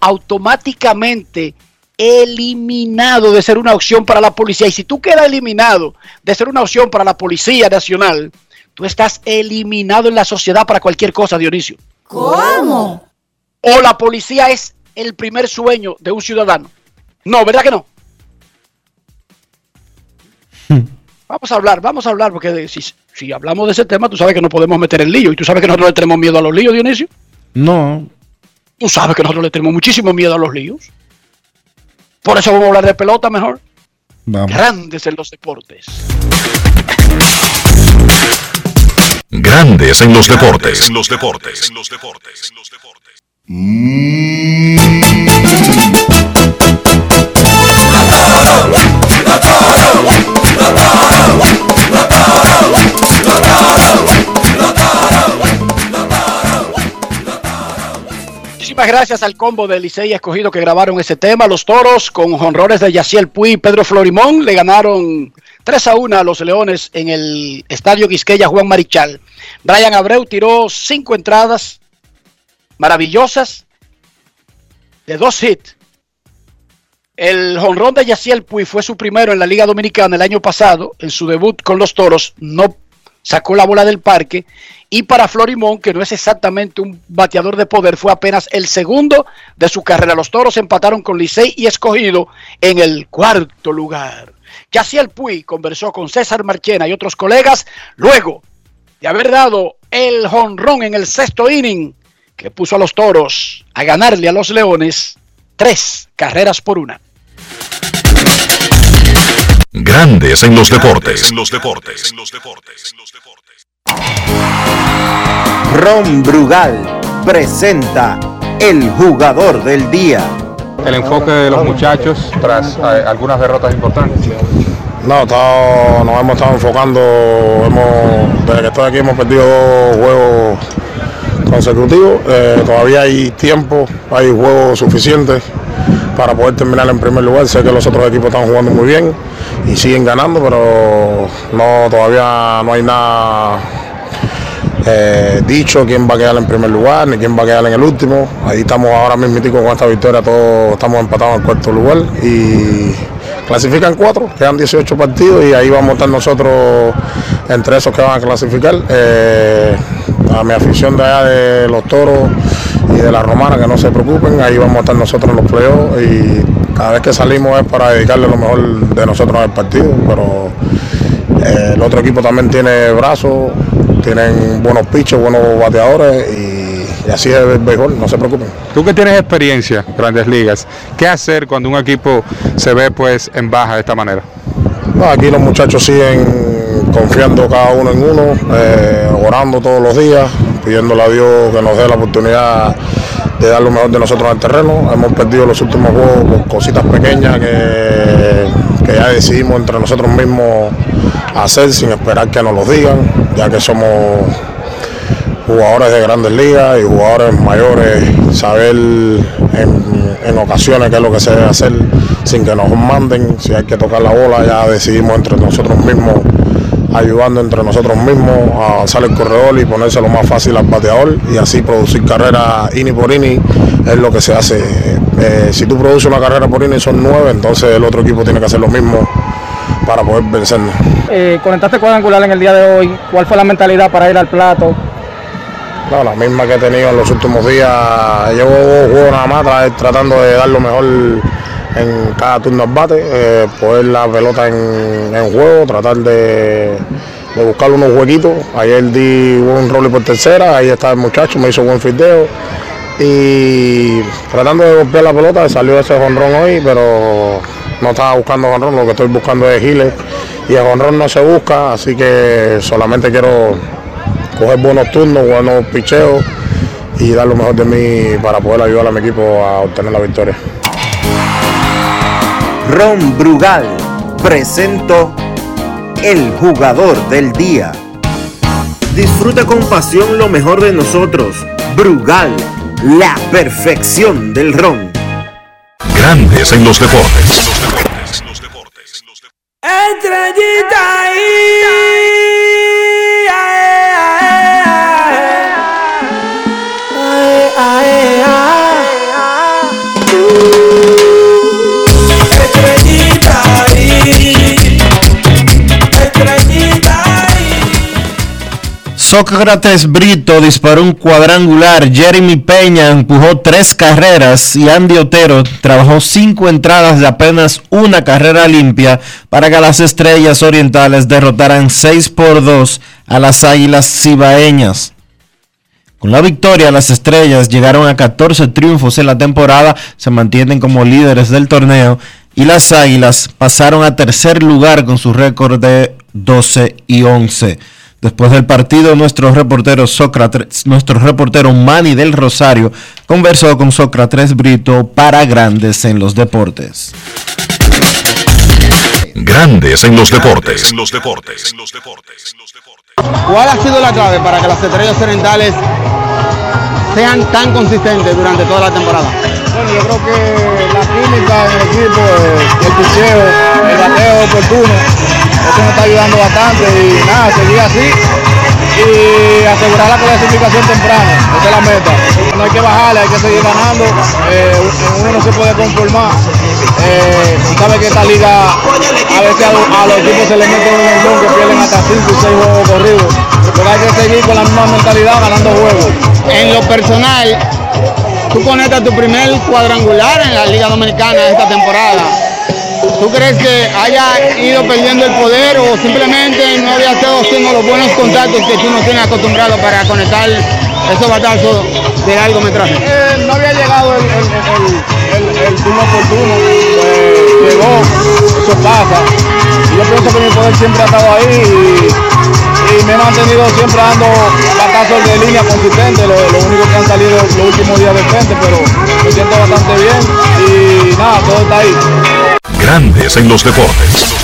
automáticamente eliminado de ser una opción para la policía. Y si tú quedas eliminado de ser una opción para la Policía Nacional, tú estás eliminado en la sociedad para cualquier cosa, Dionisio. ¿Cómo? O la policía es el primer sueño de un ciudadano. No, ¿verdad que no? Vamos a hablar, vamos a hablar, porque si, si hablamos de ese tema, tú sabes que no podemos meter en lío. Y tú sabes que nosotros le tenemos miedo a los líos, Dionisio. No, Tú sabes que nosotros le tenemos muchísimo miedo a los líos. Por eso vamos a hablar de pelota mejor. Vamos. Grandes en los deportes. Grandes en los deportes. En los deportes. En los deportes. Muchísimas gracias al combo de Licey escogido que grabaron ese tema. Los toros con honrores de Yaciel Puy y Pedro Florimón le ganaron 3 a 1 a los Leones en el Estadio Quisqueya Juan Marichal. Brian Abreu tiró cinco entradas maravillosas de dos hits. El jonrón de Yaciel Puy fue su primero en la Liga Dominicana el año pasado. En su debut con los toros no sacó la bola del parque. Y para Florimón, que no es exactamente un bateador de poder, fue apenas el segundo de su carrera. Los toros empataron con Licey y escogido en el cuarto lugar. Yaciel Puy conversó con César Marchena y otros colegas luego de haber dado el jonrón en el sexto inning que puso a los toros a ganarle a los leones tres carreras por una. Grandes en los deportes. En los deportes. En los deportes. Ron Brugal presenta el jugador del día. El enfoque de los muchachos tras eh, algunas derrotas importantes. No, estado- nos hemos estado enfocando, hemos, desde que estoy aquí hemos perdido dos juegos consecutivos. Eh, todavía hay tiempo, hay juegos suficientes para poder terminar en primer lugar. Sé que los otros equipos están jugando muy bien y siguen ganando, pero no todavía no hay nada eh, dicho quién va a quedar en primer lugar ni quién va a quedar en el último. Ahí estamos ahora mismo con esta victoria, todos estamos empatados en cuarto lugar y clasifican cuatro, quedan 18 partidos y ahí vamos a estar nosotros entre esos que van a clasificar. Eh, a mi afición de allá de los toros y de la romana, que no se preocupen, ahí vamos a estar nosotros en los playoffs y cada vez que salimos es para dedicarle lo mejor de nosotros al partido, pero eh, el otro equipo también tiene brazos, tienen buenos pichos, buenos bateadores y, y así es el béisbol, no se preocupen. Tú que tienes experiencia en grandes ligas, ¿qué hacer cuando un equipo se ve pues en baja de esta manera? No, aquí los muchachos siguen confiando cada uno en uno, eh, orando todos los días, pidiéndole a Dios que nos dé la oportunidad de dar lo mejor de nosotros en el terreno. Hemos perdido los últimos juegos por cositas pequeñas que, que ya decidimos entre nosotros mismos hacer sin esperar que nos los digan, ya que somos jugadores de grandes ligas y jugadores mayores, saber en ocasiones qué es lo que se debe hacer sin que nos manden, si hay que tocar la bola, ya decidimos entre nosotros mismos, ayudando entre nosotros mismos a avanzar el corredor y ponerse lo más fácil al bateador y así producir carreras ini por ini es lo que se hace. Eh, si tú produces una carrera por ini son nueve, entonces el otro equipo tiene que hacer lo mismo para poder vencernos. Eh, conectaste cuadrangular en el día de hoy. ¿Cuál fue la mentalidad para ir al plato? No, la misma que he tenido en los últimos días. Llevo dos juegos nada más tra- tratando de dar lo mejor en cada turno al bate, eh, poner la pelota en, en juego, tratar de, buscar unos huequitos. Ayer di un rol por tercera, ahí está el muchacho, me hizo buen fildeo. Y tratando de golpear la pelota, salió ese jonrón hoy, pero no estaba buscando jonrón, lo que estoy buscando es giles. Y el jonrón no se busca, así que solamente quiero coger buenos turnos, buenos picheos y dar lo mejor de mí para poder ayudar a mi equipo a obtener la victoria. Ron Brugal presento el jugador del día. Disfruta con pasión lo mejor de nosotros. Brugal, la perfección del ron. Grandes en los deportes. Estrellita Sócrates Brito disparó un cuadrangular, Jeremy Peña empujó tres carreras y Andy Otero trabajó cinco entradas de apenas una carrera limpia para que las estrellas orientales derrotaran 6 por 2 a las águilas cibaeñas. Con la victoria, las estrellas llegaron a 14 triunfos en la temporada, se mantienen como líderes del torneo y las águilas pasaron a tercer lugar con su récord de 12 y 11. Después del partido, nuestro reportero Sócrates, nuestro reportero Manny del Rosario conversó con Sócrates Brito para Grandes en los Deportes. Grandes en los deportes. ¿Cuál ha sido la clave para que las estrellas orientales sean tan consistentes durante toda la temporada? Bueno, yo creo que la química en el equipo, el picheo, el bateo oportuno, eso nos está ayudando bastante y nada, seguir así y asegurar la clasificación temprana, esa es la meta. No hay que bajarle, hay que seguir ganando, eh, uno no se puede conformar. Eh, sabe que esta liga a veces a, los equipos se les mete un montón que pierden hasta 5 y 6 juegos corridos, pero hay que seguir con la misma mentalidad ganando juegos. En lo personal, tú conectas tu primer cuadrangular en la Liga Dominicana esta temporada. ¿Tú crees que haya ido perdiendo el poder o simplemente no había estado haciendo los buenos contactos que tú no tienes acostumbrado para conectar esos batazos de largometraje? Eh, no había llegado el, el, turno oportuno, eh, llegó, eso pasa. Yo pienso que mi poder siempre ha estado ahí y, me he mantenido siempre dando batazos de línea consistente, lo, único que han salido los últimos días de frente, pero me siento bastante bien y nada, todo está ahí. Grandes en los deportes.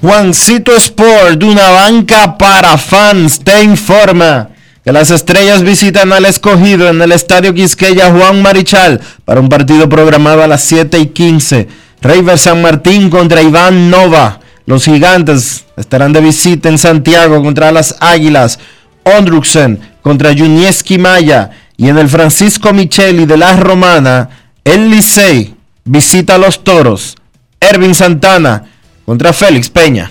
Juancito Sport, una banca para fans, te informa que las estrellas visitan al escogido en el Estadio Quisqueya Juan Marichal para un partido programado a las 7 y 15. River San Martín contra Iván Nova. Los gigantes estarán de visita en Santiago contra las Águilas. Ondruxen contra Junieski Maya. Y en el Francisco Micheli de la Romana, el Licey visita a los Toros. Ervin Santana contra Félix Peña.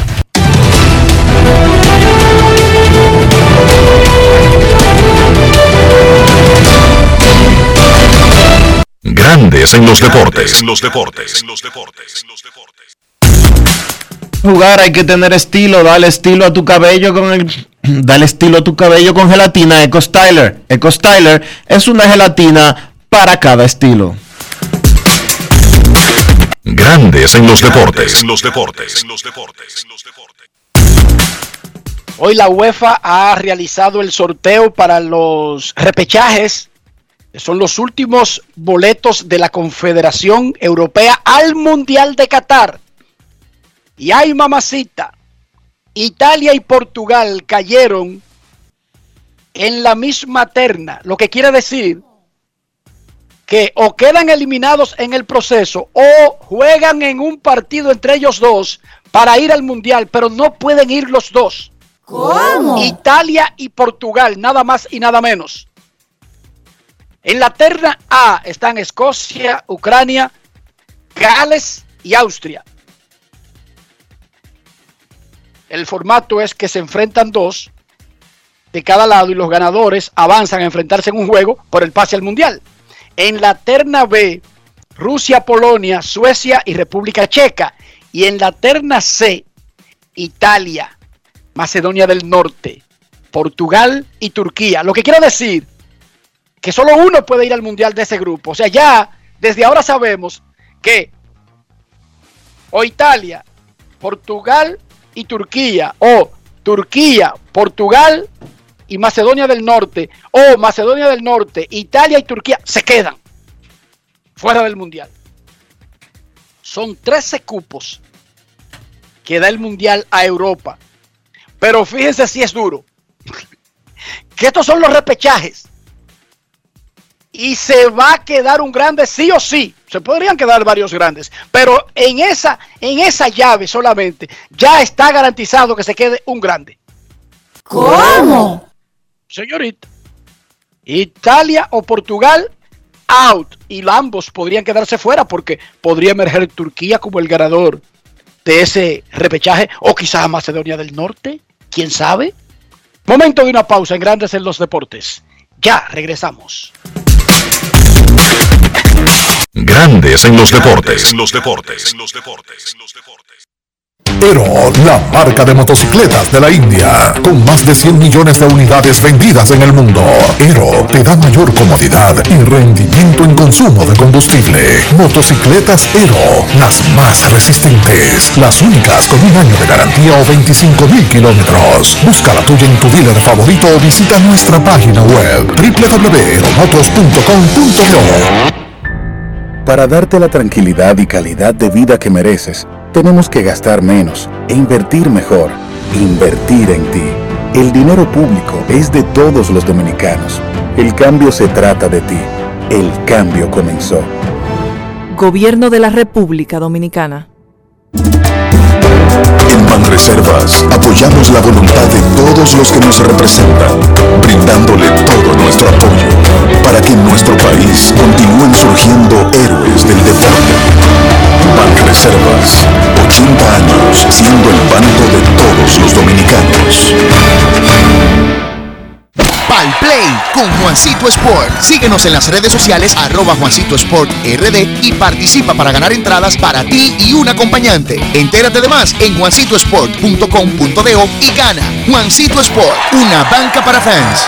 Grandes en los deportes. En los deportes. los deportes. Jugar hay que tener estilo, dale estilo a tu cabello con el dale estilo a tu cabello con gelatina Eco Styler. Eco Styler es una gelatina para cada estilo. Grandes en los deportes. En los deportes. los deportes. Hoy la UEFA ha realizado el sorteo para los repechajes son los últimos boletos de la Confederación Europea al Mundial de Qatar. Y hay mamacita. Italia y Portugal cayeron en la misma terna, lo que quiere decir que o quedan eliminados en el proceso o juegan en un partido entre ellos dos para ir al Mundial, pero no pueden ir los dos. ¿Cómo? Italia y Portugal, nada más y nada menos. En la terna A están Escocia, Ucrania, Gales y Austria. El formato es que se enfrentan dos de cada lado y los ganadores avanzan a enfrentarse en un juego por el pase al Mundial. En la terna B, Rusia, Polonia, Suecia y República Checa. Y en la terna C, Italia, Macedonia del Norte, Portugal y Turquía. Lo que quiero decir que solo uno puede ir al mundial de ese grupo. O sea, ya desde ahora sabemos que o Italia, Portugal y Turquía, o Turquía, Portugal y Macedonia del Norte, o Macedonia del Norte, Italia y Turquía se quedan fuera del mundial. Son 13 cupos que da el mundial a Europa. Pero fíjense si es duro. que estos son los repechajes y se va a quedar un grande sí o sí. Se podrían quedar varios grandes, pero en esa, en esa llave solamente ya está garantizado que se quede un grande. ¿Cómo? Señorita, Italia o Portugal out y ambos podrían quedarse fuera porque podría emerger Turquía como el ganador de ese repechaje o quizás Macedonia del Norte, quién sabe. Momento de una pausa en Grandes en los Deportes. Ya regresamos. Grandes en los deportes. los deportes. los deportes. Pero la marca de motocicletas de la India, con más de 100 millones de unidades vendidas en el mundo. Ero te da mayor comodidad y rendimiento en consumo de combustible. Motocicletas Ero, las más resistentes, las únicas con un año de garantía o 25 mil kilómetros. Busca la tuya en tu dealer favorito o visita nuestra página web www.eromotos.com.do. Para darte la tranquilidad y calidad de vida que mereces, tenemos que gastar menos e invertir mejor. Invertir en ti. El dinero público es de todos los dominicanos. El cambio se trata de ti. El cambio comenzó. Gobierno de la República Dominicana. En Banreservas apoyamos la voluntad de todos los que nos representan, brindándole todo nuestro apoyo para que en nuestro país continúen surgiendo héroes del deporte. Banreservas, 80 años siendo el banco de todos los dominicanos. Pal Play con Juancito Sport. Síguenos en las redes sociales arroba Juancito Sport RD y participa para ganar entradas para ti y un acompañante. Entérate de más en juancitosport.com.de y gana. Juancito Sport, una banca para fans.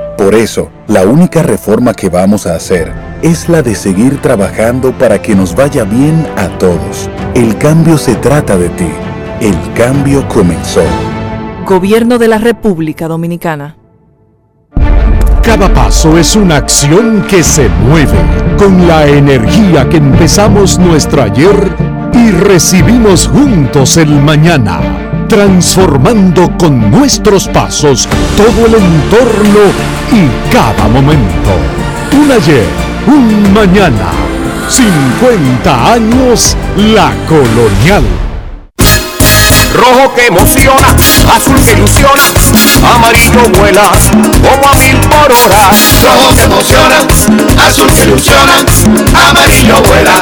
Por eso, la única reforma que vamos a hacer es la de seguir trabajando para que nos vaya bien a todos. El cambio se trata de ti. El cambio comenzó. Gobierno de la República Dominicana. Cada paso es una acción que se mueve con la energía que empezamos nuestro ayer y recibimos juntos el mañana, transformando con nuestros pasos todo el entorno y cada momento. Un ayer, un mañana, 50 años la colonial rojo que emociona, azul que ilusiona, amarillo vuela como a mil por hora. Rojo que emociona, azul que ilusiona, amarillo vuela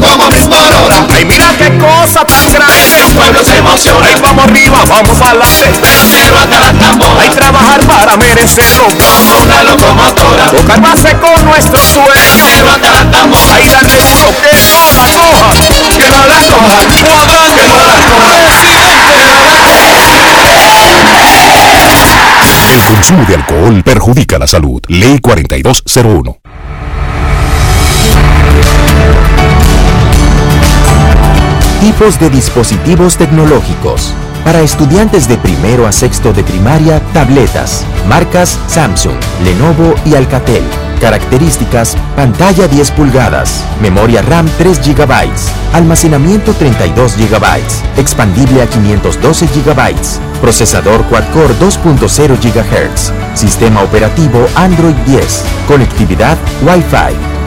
como a mil por hora. Ay, mira qué cosa tan grande, el pueblo se emociona. Ay, vamos arriba, vamos adelante, pero hasta la tambora. Hay trabajar para merecerlo, como una locomotora. Tocar base con nuestro sueño, pero hasta la tambora. Ay, darle duro que no la coja, que no la coja, que no la coja. El consumo de alcohol perjudica la salud. Ley 4201. Tipos de dispositivos tecnológicos. Para estudiantes de primero a sexto de primaria, tabletas. Marcas Samsung, Lenovo y Alcatel. Características, pantalla 10 pulgadas, memoria RAM 3 GB, almacenamiento 32 GB, expandible a 512 GB, procesador quad-core 2.0 GHz, sistema operativo Android 10, conectividad Wi-Fi,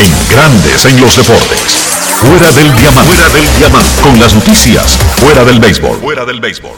En Grandes en los Deportes. Fuera del diamante. Fuera del diamante. Con las noticias. Fuera del béisbol. Fuera del béisbol.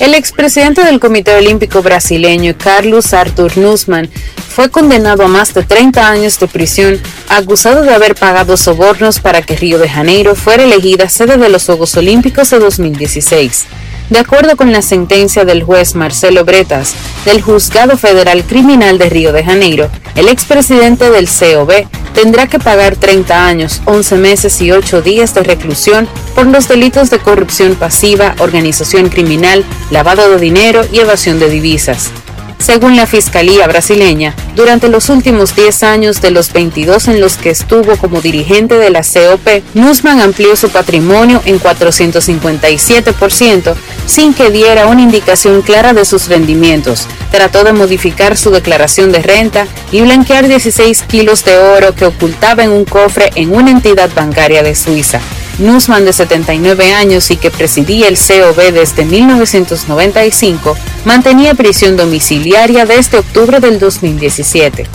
El expresidente del Comité Olímpico Brasileño, Carlos Arthur Nussmann, fue condenado a más de 30 años de prisión acusado de haber pagado sobornos para que Río de Janeiro fuera elegida sede de los Juegos Olímpicos de 2016. De acuerdo con la sentencia del juez Marcelo Bretas del Juzgado Federal Criminal de Río de Janeiro, el expresidente del COB tendrá que pagar 30 años, 11 meses y 8 días de reclusión por los delitos de corrupción pasiva, organización criminal, lavado de dinero y evasión de divisas. Según la Fiscalía brasileña, durante los últimos 10 años de los 22 en los que estuvo como dirigente de la COP, Nussman amplió su patrimonio en 457% sin que diera una indicación clara de sus rendimientos. Trató de modificar su declaración de renta y blanquear 16 kilos de oro que ocultaba en un cofre en una entidad bancaria de Suiza. Nussman, de 79 años y que presidía el COB desde 1995, mantenía prisión domiciliaria desde octubre del 2017.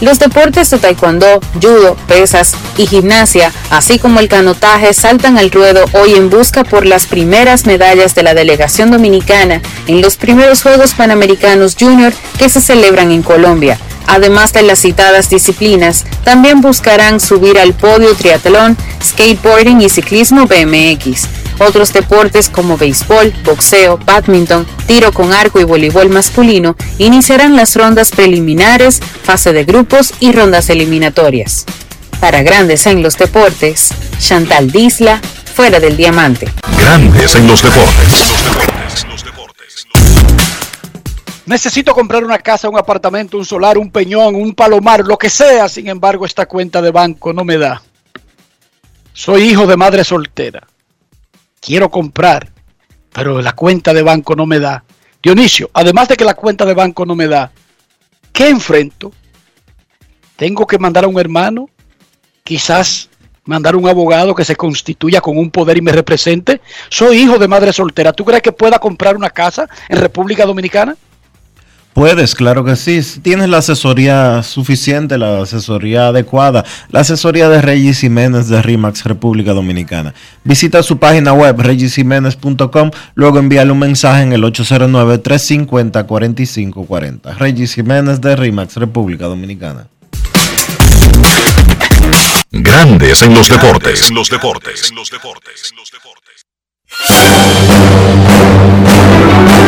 Los deportes de taekwondo, judo, pesas y gimnasia, así como el canotaje, saltan al ruedo hoy en busca por las primeras medallas de la delegación dominicana en los primeros Juegos Panamericanos Junior que se celebran en Colombia. Además de las citadas disciplinas, también buscarán subir al podio triatlón, skateboarding y ciclismo BMX. Otros deportes como béisbol, boxeo, badminton, tiro con arco y voleibol masculino iniciarán las rondas preliminares, fase de grupos y rondas eliminatorias. Para Grandes en los Deportes, Chantal Disla, fuera del diamante. Grandes en los deportes. Necesito comprar una casa, un apartamento, un solar, un peñón, un palomar, lo que sea. Sin embargo, esta cuenta de banco no me da. Soy hijo de madre soltera. Quiero comprar, pero la cuenta de banco no me da. Dionisio, además de que la cuenta de banco no me da, ¿qué enfrento? ¿Tengo que mandar a un hermano? Quizás mandar a un abogado que se constituya con un poder y me represente. Soy hijo de madre soltera. ¿Tú crees que pueda comprar una casa en República Dominicana? Puedes, claro que sí. Si tienes la asesoría suficiente, la asesoría adecuada, la asesoría de Regis Jiménez de RIMAX República Dominicana. Visita su página web regisjiménez.com, luego envíale un mensaje en el 809-350-4540. Regis Jiménez de RIMAX República Dominicana. Grandes en los deportes. En los deportes. En los deportes. Y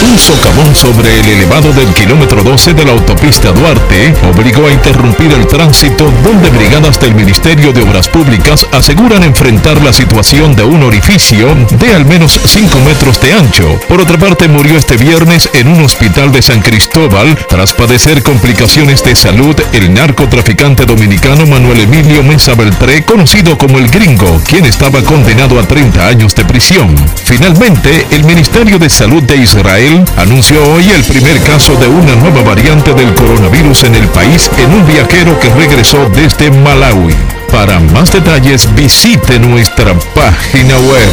Un socavón sobre el elevado del kilómetro 12 de la autopista Duarte obligó a interrumpir el tránsito donde brigadas del Ministerio de Obras Públicas aseguran enfrentar la situación de un orificio de al menos 5 metros de ancho. Por otra parte, murió este viernes en un hospital de San Cristóbal tras padecer complicaciones de salud el narcotraficante dominicano Manuel Emilio Mesa Beltré, conocido como el Gringo, quien estaba condenado a 30 años de prisión. Finalmente, el Ministerio de Salud de Israel anunció hoy el primer caso de una nueva variante del coronavirus en el país en un viajero que regresó desde Malawi. Para más detalles visite nuestra página web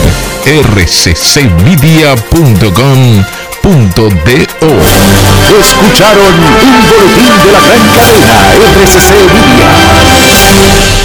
rccmedia.com.do. Escucharon un boletín de la gran cadena RCC Media.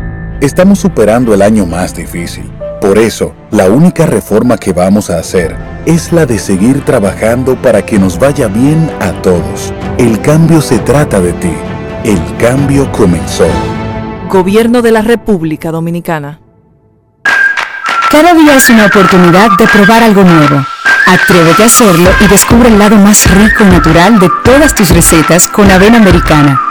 Estamos superando el año más difícil. Por eso, la única reforma que vamos a hacer es la de seguir trabajando para que nos vaya bien a todos. El cambio se trata de ti. El cambio comenzó. Gobierno de la República Dominicana. Cada día es una oportunidad de probar algo nuevo. Atrévete a hacerlo y descubre el lado más rico y natural de todas tus recetas con avena americana.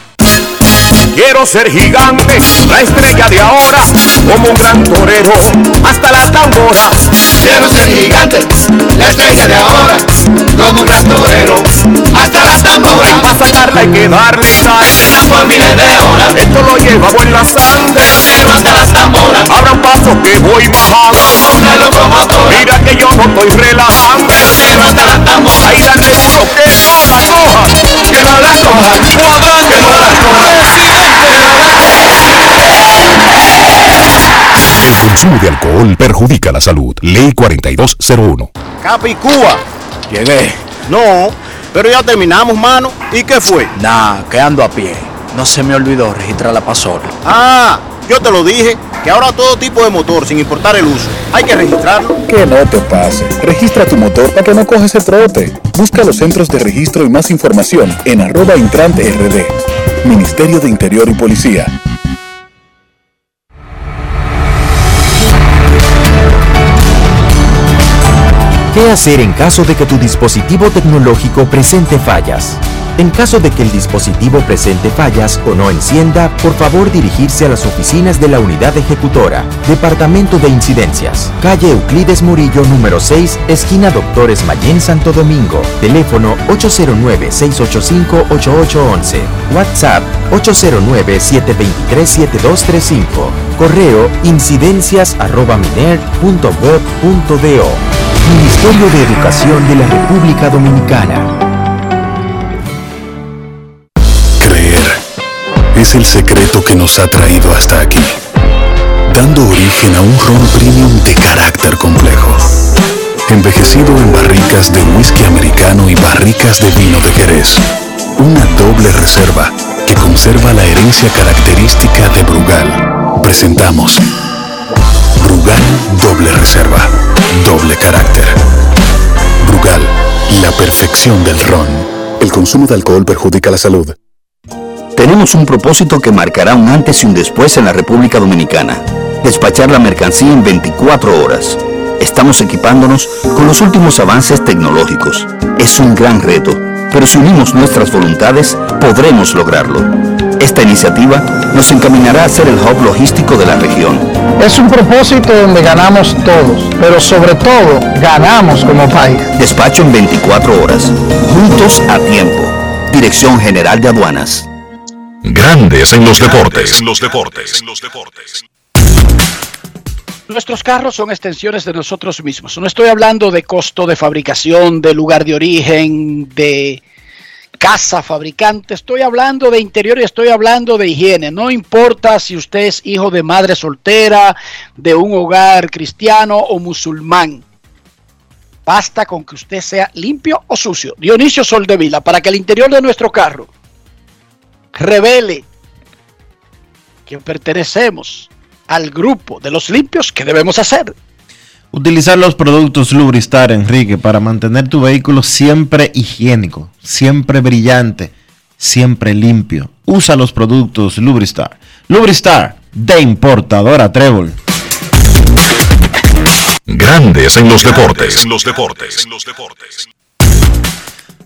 Quiero ser gigante, la estrella de ahora, como un gran torero, hasta las tamboras. Quiero ser gigante, la estrella de ahora, como un gran torero, hasta las tamboras. Para sacarla hay que darle sal, por miles de horas. Esto lo llevamos en la sangre, pero hasta las tamboras. Abra un paso que voy bajando, como una locomotora. Mira que yo no estoy relajando, pero hasta las tamboras. Ahí darle duro, que no la coja, que no la coja, consumo de alcohol perjudica la salud. Ley 4201. Capicúa. Llegué. No, pero ya terminamos, mano. ¿Y qué fue? Nah, que ando a pie. No se me olvidó registrar la pasola. Ah, yo te lo dije, que ahora todo tipo de motor, sin importar el uso, hay que registrarlo. Que no te pase. Registra tu motor para que no coges el trote. Busca los centros de registro y más información en arroba intrante rd. Ministerio de Interior y Policía. ¿Qué hacer en caso de que tu dispositivo tecnológico presente fallas? En caso de que el dispositivo presente fallas o no encienda, por favor dirigirse a las oficinas de la unidad ejecutora, Departamento de Incidencias, calle Euclides Murillo número 6, esquina Doctores Mayén Santo Domingo, teléfono 809-685-8811, WhatsApp 809-723-7235, correo incidencias.miner.gov.do. Ministerio de Educación de la República Dominicana. Creer es el secreto que nos ha traído hasta aquí, dando origen a un ron premium de carácter complejo, envejecido en barricas de whisky americano y barricas de vino de Jerez. Una doble reserva que conserva la herencia característica de Brugal. Presentamos Brugal Doble Reserva, doble carácter. Brugal, la perfección del ron. El consumo de alcohol perjudica la salud. Tenemos un propósito que marcará un antes y un después en la República Dominicana. Despachar la mercancía en 24 horas. Estamos equipándonos con los últimos avances tecnológicos. Es un gran reto, pero si unimos nuestras voluntades, podremos lograrlo. Esta iniciativa nos encaminará a ser el hub logístico de la región. Es un propósito donde ganamos todos, pero sobre todo ganamos como país. Despacho en 24 horas. Juntos a tiempo. Dirección General de Aduanas. Grandes en los deportes. En los deportes. Nuestros carros son extensiones de nosotros mismos. No estoy hablando de costo de fabricación, de lugar de origen, de casa fabricante. Estoy hablando de interior y estoy hablando de higiene. No importa si usted es hijo de madre soltera, de un hogar cristiano o musulmán. Basta con que usted sea limpio o sucio. Dionisio Soldevila, para que el interior de nuestro carro revele que pertenecemos al grupo de los limpios que debemos hacer. Utilizar los productos Lubristar, Enrique, para mantener tu vehículo siempre higiénico, siempre brillante, siempre limpio. Usa los productos Lubristar. Lubristar, de importadora Trébol. Grandes en los deportes. En los deportes.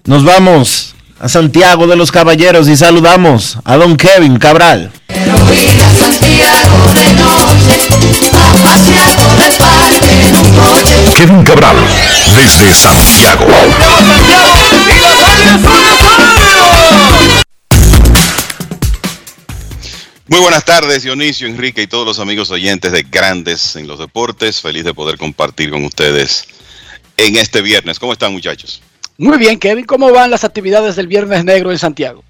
Nos vamos a Santiago de los Caballeros y saludamos a don Kevin Cabral. Ir a Santiago de noche, a pasear por el parque en un coche. Kevin Cabral, desde Santiago. Muy buenas tardes, Dionisio, Enrique y todos los amigos oyentes de Grandes en los Deportes. Feliz de poder compartir con ustedes en este viernes. ¿Cómo están, muchachos? Muy bien, Kevin, ¿cómo van las actividades del Viernes Negro en Santiago?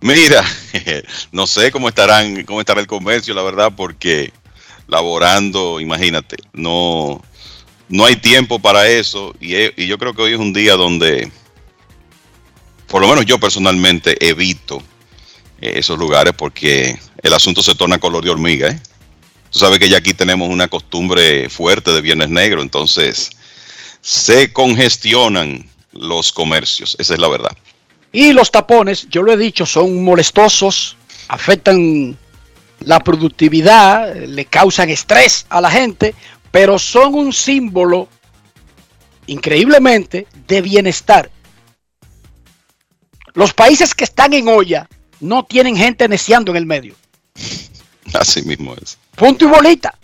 Mira, no sé cómo estarán, cómo estará el comercio, la verdad, porque laborando, imagínate, no, no hay tiempo para eso y, y yo creo que hoy es un día donde, por lo menos yo personalmente evito eh, esos lugares porque el asunto se torna color de hormiga. ¿eh? Tú sabes que ya aquí tenemos una costumbre fuerte de Viernes Negro, entonces se congestionan los comercios, esa es la verdad. Y los tapones, yo lo he dicho, son molestosos, afectan la productividad, le causan estrés a la gente, pero son un símbolo, increíblemente, de bienestar. Los países que están en olla no tienen gente neciando en el medio. Así mismo es. Punto y bolita.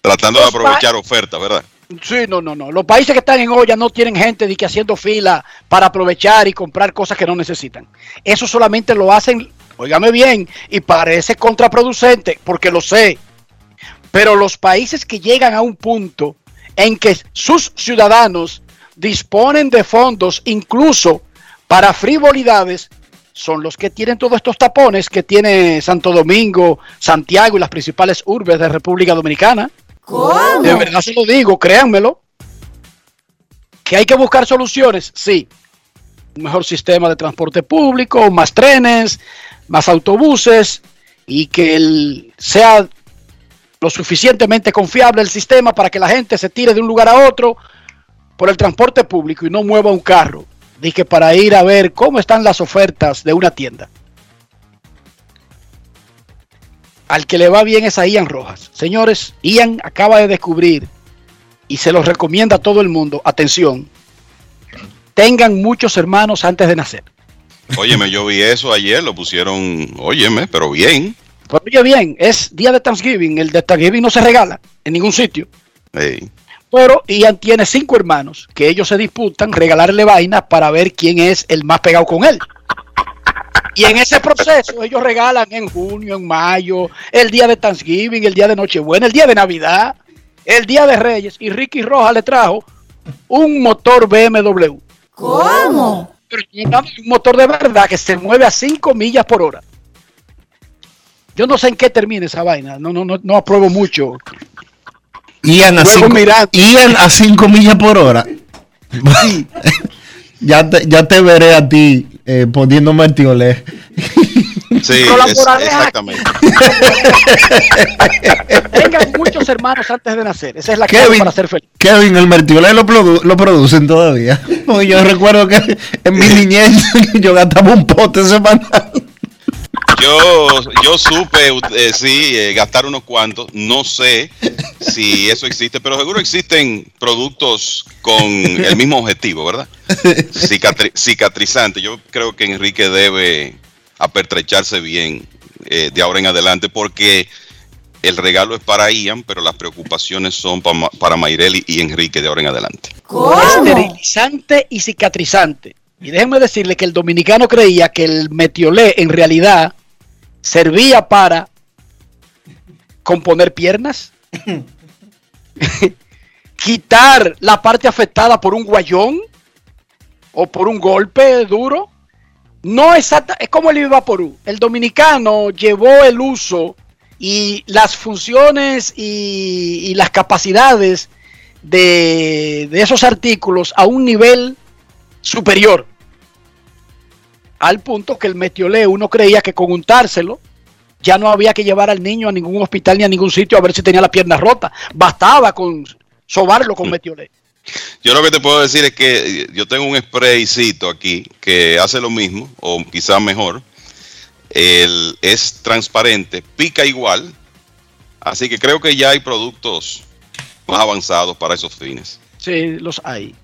Tratando de Los aprovechar ofertas, ¿verdad? Sí, no, no, no. Los países que están en olla no tienen gente de que haciendo fila para aprovechar y comprar cosas que no necesitan. Eso solamente lo hacen, óigame bien, y parece contraproducente, porque lo sé. Pero los países que llegan a un punto en que sus ciudadanos disponen de fondos incluso para frivolidades, son los que tienen todos estos tapones que tiene Santo Domingo, Santiago y las principales urbes de República Dominicana. De verdad se lo digo, créanmelo. Que hay que buscar soluciones, sí. Un mejor sistema de transporte público, más trenes, más autobuses y que sea lo suficientemente confiable el sistema para que la gente se tire de un lugar a otro por el transporte público y no mueva un carro. Dije para ir a ver cómo están las ofertas de una tienda. Al que le va bien es a Ian Rojas. Señores, Ian acaba de descubrir y se los recomienda a todo el mundo. Atención, tengan muchos hermanos antes de nacer. Óyeme, yo vi eso ayer, lo pusieron, óyeme, pero bien. Pero oye bien, es día de Thanksgiving. El de Thanksgiving no se regala en ningún sitio. Pero Ian tiene cinco hermanos que ellos se disputan regalarle vainas para ver quién es el más pegado con él. Y en ese proceso ellos regalan en junio, en mayo, el día de Thanksgiving, el día de Nochebuena, el día de Navidad, el día de Reyes. Y Ricky Roja le trajo un motor BMW. ¿Cómo? Pero un motor de verdad que se mueve a 5 millas por hora. Yo no sé en qué termina esa vaina. No, no, no, no apruebo mucho. Ian a, cinco, mirando. Ian a 5 millas por hora. ya, te, ya te veré a ti eh, poniéndome el tiolé. Sí, es- exactamente. Tengan muchos hermanos antes de nacer. Esa es la clave para ser feliz. Kevin, el mertiolé lo, produ- lo producen todavía. Yo recuerdo que en mi niñez yo gastaba un pote semanal. Yo, yo supe, eh, sí, eh, gastar unos cuantos. No sé si eso existe, pero seguro existen productos con el mismo objetivo, ¿verdad? Cicatri- cicatrizante. Yo creo que Enrique debe apertrecharse bien eh, de ahora en adelante porque el regalo es para Ian, pero las preocupaciones son pa Ma- para Mayreli y Enrique de ahora en adelante. Esterilizante y cicatrizante. Y déjenme decirle que el dominicano creía que el metiolé en realidad servía para componer piernas, quitar la parte afectada por un guayón o por un golpe duro. No exacta, es como el Vaporú. El dominicano llevó el uso y las funciones y, y las capacidades de, de esos artículos a un nivel superior. Al punto que el metiolé uno creía que con untárselo ya no había que llevar al niño a ningún hospital ni a ningún sitio a ver si tenía la pierna rota. Bastaba con sobarlo con metiolé. Yo lo que te puedo decir es que eh, yo tengo un spraycito aquí que hace lo mismo, o quizás mejor. El, es transparente, pica igual. Así que creo que ya hay productos más avanzados para esos fines. Sí, los hay.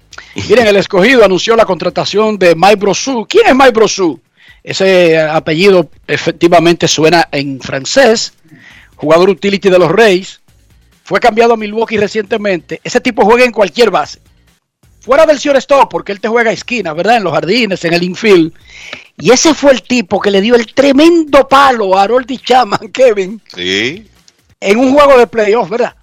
Miren, el escogido anunció la contratación de Mike Brosu. ¿Quién es Mike Brosu? Ese apellido efectivamente suena en francés. Jugador utility de los Reyes. Fue cambiado a Milwaukee recientemente. Ese tipo juega en cualquier base. Fuera del shortstop, porque él te juega a esquina, ¿verdad? En los jardines, en el infield. Y ese fue el tipo que le dio el tremendo palo a Harold Chaman, Kevin, Sí, en un juego de playoff, ¿verdad?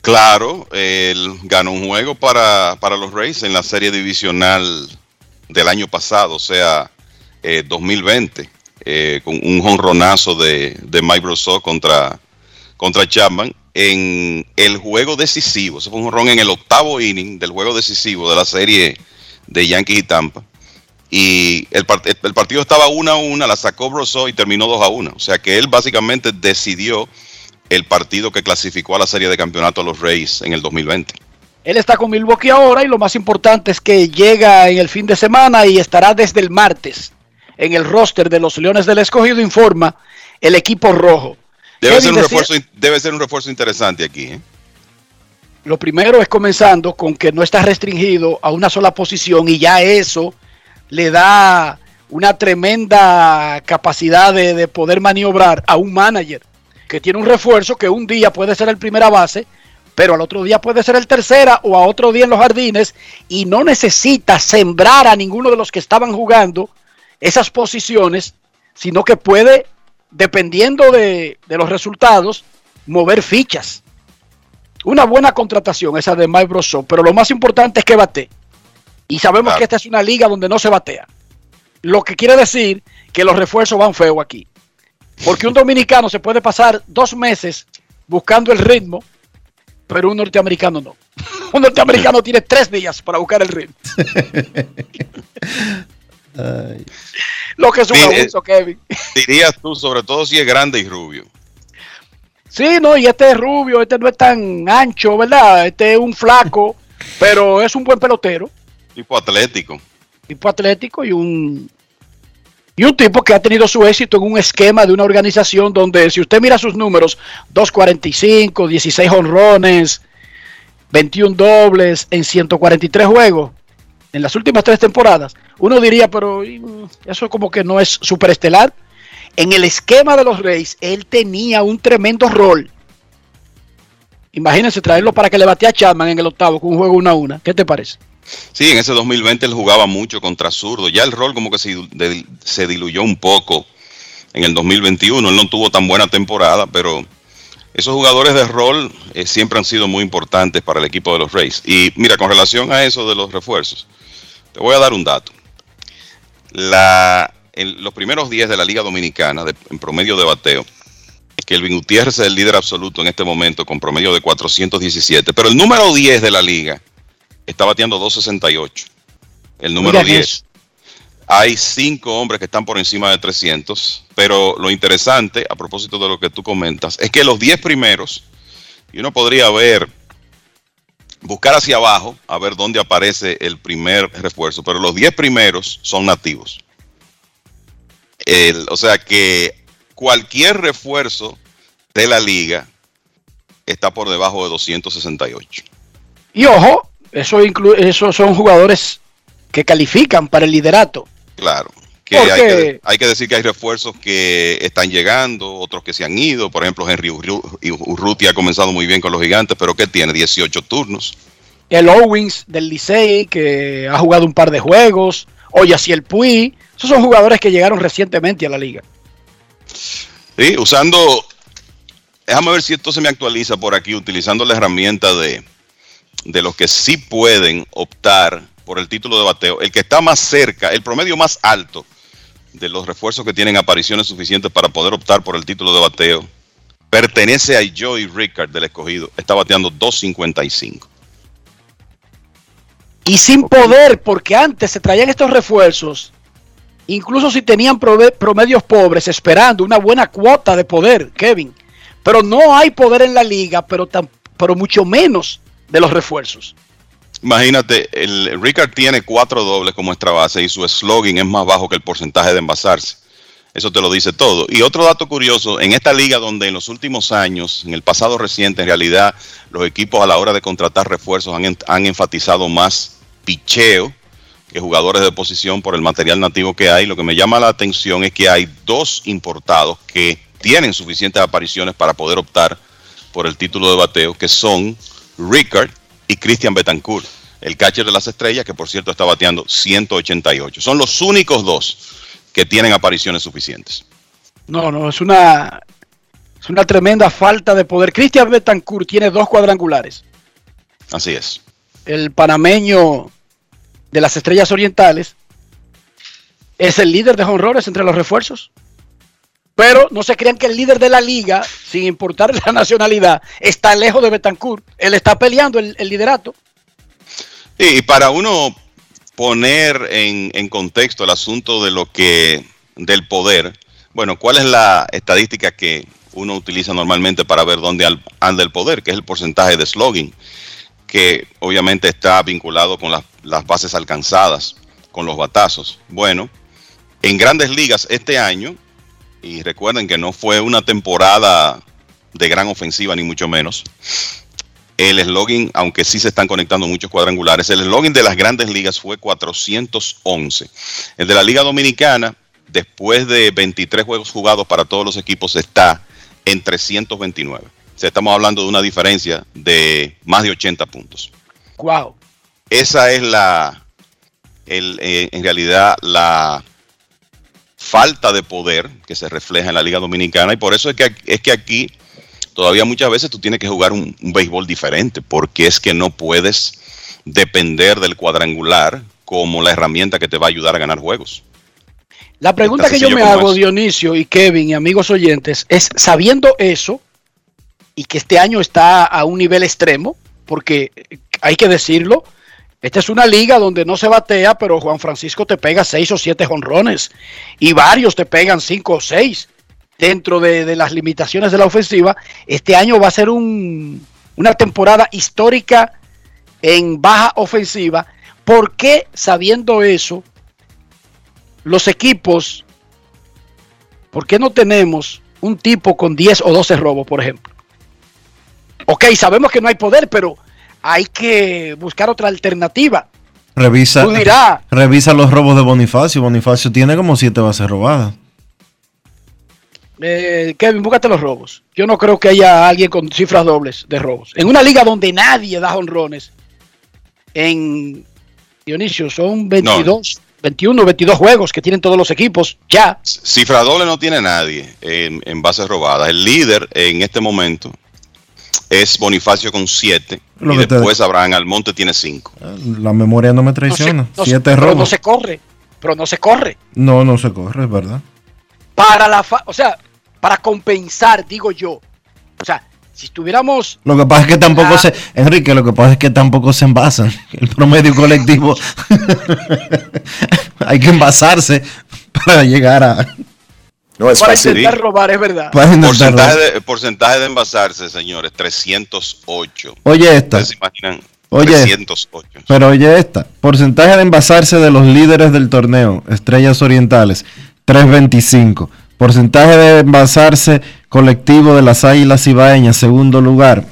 Claro, él ganó un juego para, para los Rays en la serie divisional del año pasado, o sea, eh, 2020, eh, con un jonronazo de, de Mike Brosseau contra, contra Chapman en el juego decisivo. Ese fue un jonrón en el octavo inning del juego decisivo de la serie de Yankees y Tampa. Y el, part- el partido estaba 1 a 1, la sacó Brosseau y terminó 2 a 1. O sea que él básicamente decidió el partido que clasificó a la serie de campeonato a los Rays en el 2020. Él está con Milwaukee ahora y lo más importante es que llega en el fin de semana y estará desde el martes en el roster de los Leones del Escogido, informa el equipo rojo. Debe, Kevin ser un, decía- refuerzo, debe ser un refuerzo interesante aquí. ¿eh? Lo primero es comenzando con que no está restringido a una sola posición y ya eso le da una tremenda capacidad de, de poder maniobrar a un manager que tiene un refuerzo que un día puede ser el primera base, pero al otro día puede ser el tercera o a otro día en los jardines y no necesita sembrar a ninguno de los que estaban jugando esas posiciones, sino que puede, dependiendo de, de los resultados, mover fichas. Una buena contratación esa de Mike Brosseau, pero lo más importante es que bate. Y sabemos que esta es una liga donde no se batea. Lo que quiere decir que los refuerzos van feo aquí. Porque un dominicano se puede pasar dos meses buscando el ritmo, pero un norteamericano no. Un norteamericano tiene tres días para buscar el ritmo. Lo que es un abuso, Kevin. Dirías tú, sobre todo si es grande y rubio. Sí, no, y este es rubio, este no es tan ancho, ¿verdad? Este es un flaco, pero es un buen pelotero, Tipo atlético. tipo atlético y un y un tipo que ha tenido su éxito en un esquema de una organización donde si usted mira sus números, 245, 16 honrones, 21 dobles en 143 juegos en las últimas tres temporadas, uno diría, pero mm, eso como que no es superestelar. En el esquema de los Reyes, él tenía un tremendo rol. Imagínense traerlo para que le batea a Chapman en el octavo con un juego una a una. ¿Qué te parece? Sí, en ese 2020 él jugaba mucho contra zurdo. Ya el rol como que se, se diluyó un poco en el 2021. Él no tuvo tan buena temporada, pero esos jugadores de rol eh, siempre han sido muy importantes para el equipo de los Rays. Y mira, con relación a eso de los refuerzos, te voy a dar un dato. La, en los primeros 10 de la Liga Dominicana, de- en promedio de bateo, Kelvin Gutiérrez es el líder absoluto en este momento con promedio de 417. Pero el número 10 de la liga está bateando 268. El número Oigan 10. eso. Hay cinco hombres que están por encima de 300, pero lo interesante, a propósito de lo que tú comentas, es que los 10 primeros, y uno podría ver, buscar hacia abajo, a ver dónde aparece el primer refuerzo, pero los 10 primeros son nativos. El- o sea que cualquier refuerzo de la liga está por debajo de 268. Y ojo, eso inclu- esos son jugadores que califican para el liderato. Claro. Que ¿Por hay, que, hay que decir que hay refuerzos que están llegando, otros que se han ido. Por ejemplo, Henry Urru- Urruti ha comenzado muy bien con los gigantes, pero que tiene 18 turnos. El Owens del Licey, que ha jugado un par de juegos. Oye, así el Puy. Esos son jugadores que llegaron recientemente a la liga. Sí, usando. Déjame ver si esto se me actualiza por aquí, utilizando la herramienta de, de los que sí pueden optar por el título de bateo. El que está más cerca, el promedio más alto de los refuerzos que tienen apariciones suficientes para poder optar por el título de bateo, pertenece a Joey Rickard del escogido. Está bateando 2.55. Y sin poder, porque antes se traían estos refuerzos, incluso si tenían promedios pobres, esperando una buena cuota de poder, Kevin. Pero no hay poder en la liga, pero, tan, pero mucho menos de los refuerzos. Imagínate, el Rickard tiene cuatro dobles como extra base y su slogan es más bajo que el porcentaje de envasarse. Eso te lo dice todo. Y otro dato curioso, en esta liga donde en los últimos años, en el pasado reciente, en realidad los equipos a la hora de contratar refuerzos han, han enfatizado más picheo, que jugadores de posición por el material nativo que hay. Lo que me llama la atención es que hay dos importados que tienen suficientes apariciones para poder optar por el título de bateo, que son Rickard y Christian Betancourt, el catcher de las estrellas, que por cierto está bateando 188. Son los únicos dos que tienen apariciones suficientes. No, no, es una, es una tremenda falta de poder. Christian Betancourt tiene dos cuadrangulares. Así es. El panameño de las Estrellas Orientales es el líder de honrores entre los refuerzos. Pero no se crean que el líder de la liga, sin importar la nacionalidad, está lejos de Betancourt. Él está peleando el, liderato. Y para uno poner en, contexto el asunto de lo que del poder, bueno, ¿cuál es la estadística que uno utiliza normalmente para ver dónde anda el poder? Que es el porcentaje de slogan, que obviamente está vinculado con las bases alcanzadas, con los batazos. Bueno, en grandes ligas este año, y recuerden que no fue una temporada de gran ofensiva, ni mucho menos, el eslogan, aunque sí se están conectando muchos cuadrangulares, el eslogan de las grandes ligas fue 411. El de la Liga Dominicana, después de 23 juegos jugados para todos los equipos, está en 329. O sea, estamos hablando de una diferencia de más de 80 puntos. Wow. Esa es la, el, eh, en realidad, la falta de poder que se refleja en la Liga Dominicana y por eso es que, es que aquí todavía muchas veces tú tienes que jugar un, un béisbol diferente porque es que no puedes depender del cuadrangular como la herramienta que te va a ayudar a ganar juegos. La pregunta que yo me hago, es. Dionisio y Kevin y amigos oyentes, es sabiendo eso y que este año está a un nivel extremo, porque hay que decirlo, esta es una liga donde no se batea, pero Juan Francisco te pega seis o siete jonrones y varios te pegan cinco o seis dentro de, las limitaciones de la ofensiva. Este año va a ser un- una temporada histórica en baja ofensiva. ¿Por qué sabiendo eso? los equipos, ¿por qué no tenemos un tipo con 10 o 12 robos, por ejemplo? Ok, sabemos que no hay poder, pero hay que buscar otra alternativa. Revisa, Tú dirás. revisa los robos de Bonifacio. Bonifacio tiene como siete bases robadas. Eh, Kevin, búscate los robos. Yo no creo que haya alguien con cifras dobles de robos. En una liga donde nadie da honrones, en Dionisio, son 22, 21, 22 juegos que tienen todos los equipos ya. Cifra doble no tiene nadie en, en bases robadas. El líder en este momento es Bonifacio con 7 Lo y que te- después Abraham Almonte tiene 5. La memoria no me traiciona. No se- siete pero no se corre, pero no se corre. No, no se corre, es verdad. para la fa- o sea, para compensar, digo yo. O sea, si estuviéramos Lo que pasa es que tampoco Ah. se. Enrique, lo que pasa es que tampoco se envasan. El promedio colectivo. Hay que envasarse para llegar a. No, para intentar robar, es verdad. Para intentar Porcentaje robar. de, porcentaje de envasarse, señores, 308. Oye, esta. ¿Ustedes se imaginan? Oye. 308. Pero oye esta. Porcentaje de envasarse de los líderes del torneo. Estrellas Orientales. 325. Porcentaje de envasarse colectivo de las Águilas Ibaeñas. Segundo lugar.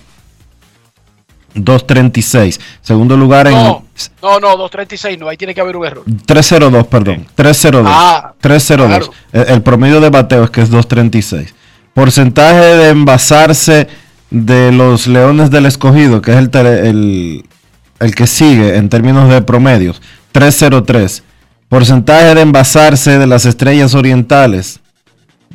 236. Segundo lugar en. No, no, no, 236 no, ahí tiene que haber un error. 302, perdón. 302. Ah, 302. claro. El, promedio de bateo es que es 236. Porcentaje de envasarse de los Leones del Escogido, que es el, el, el que sigue en términos de promedios, 303. Porcentaje de envasarse de las Estrellas Orientales.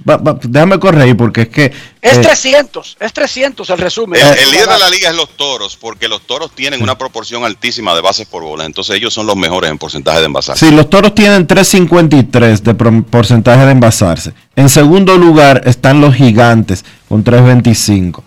Va- va, déjame corregir porque es que... Es eh, 300, es 300 el resumen. El, el líder de la liga es los toros, porque los toros tienen una proporción altísima de bases por bola. Entonces ellos son los mejores en porcentaje de envasarse. Sí, los toros tienen 3.53 de porcentaje de envasarse. En segundo lugar están los gigantes con 3.25.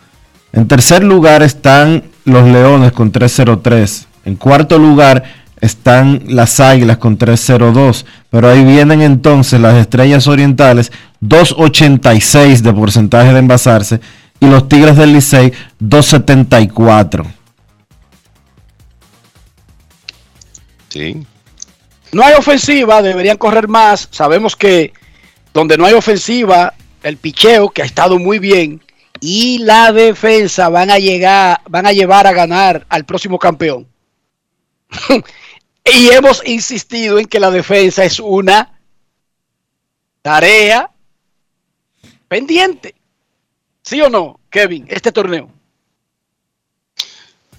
En tercer lugar están los leones con 3.03. En cuarto lugar están las águilas con 3.02. Pero ahí vienen entonces las estrellas orientales 2.86 de porcentaje de envasarse. Y los tigres del Licey 2.74. Sí. No hay ofensiva, deberían correr más. Sabemos que donde no hay ofensiva, el picheo, que ha estado muy bien, y la defensa van a llegar, van a llevar a ganar al próximo campeón. Y hemos insistido en que la defensa es una tarea pendiente. ¿Sí o no, Kevin? Este torneo.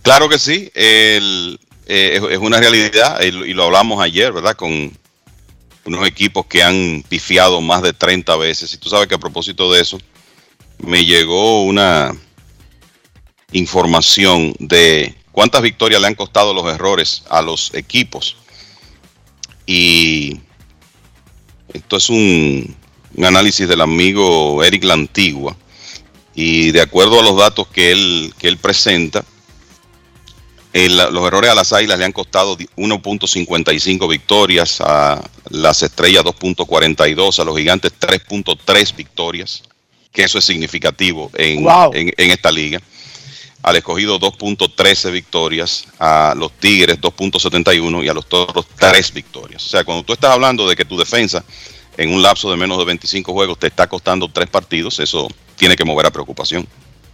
Claro que sí, eh, es, una realidad y lo hablamos ayer, ¿verdad? Con unos equipos que han pifiado más de 30 veces. Y tú sabes que a propósito de eso, me llegó una información de cuántas victorias le han costado los errores a los equipos. Y esto es un, un análisis del amigo Eric Lantigua. Y de acuerdo a los datos que él, que él presenta, el- los errores a las águilas le han costado di- 1.55 victorias, a las estrellas 2.42, a los gigantes 3.3 victorias, que eso es significativo en, Wow. en- en esta liga. Al escogido 2.13 victorias, a los Tigres 2.71 y a los Toros 3 victorias. O sea, cuando tú estás hablando de que tu defensa en un lapso de menos de 25 juegos te está costando tres partidos, eso tiene que mover a preocupación.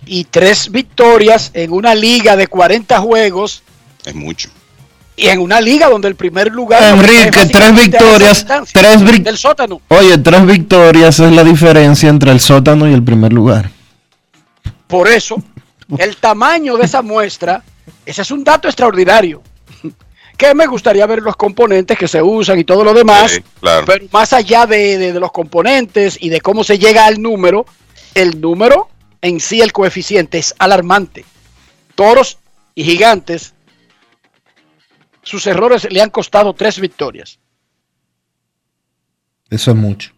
Y tres victorias en una liga de 40 juegos Es mucho. y en una liga donde el primer lugar... Enrique, es tres victorias, tres vic- del sótano. Oye, tres victorias es la diferencia entre el sótano y el primer lugar. Por eso, el tamaño de esa muestra, ese es un dato extraordinario. Que me gustaría ver los componentes que se usan y todo lo demás. Sí, claro. Pero más allá de, de- de los componentes y de cómo se llega al número, el número en sí, el coeficiente es alarmante. Toros y gigantes, sus errores le han costado tres victorias. Eso es mucho.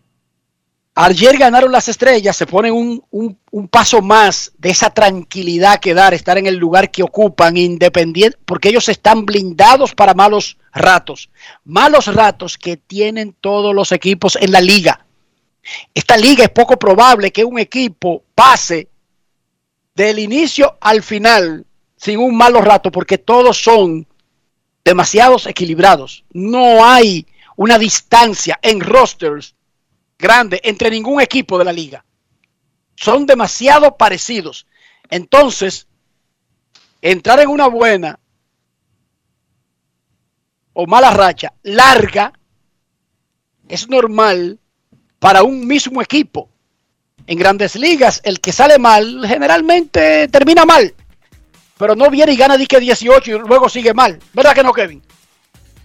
Ayer ganaron las estrellas, se ponen un, un- un paso más de esa tranquilidad que dar, estar en el lugar que ocupan, independiente, porque ellos están blindados para malos ratos. Malos ratos que tienen todos los equipos en la liga. Esta liga es poco probable que un equipo pase del inicio al final sin un malo rato, porque todos son demasiados equilibrados. No hay una distancia en rosters grande entre ningún equipo de la liga. Son demasiado parecidos. Entonces, entrar en una buena o mala racha larga es normal para un mismo equipo. En grandes ligas, el que sale mal generalmente termina mal. Pero no viene y gana dique 18 y luego sigue mal. ¿Verdad que no, Kevin?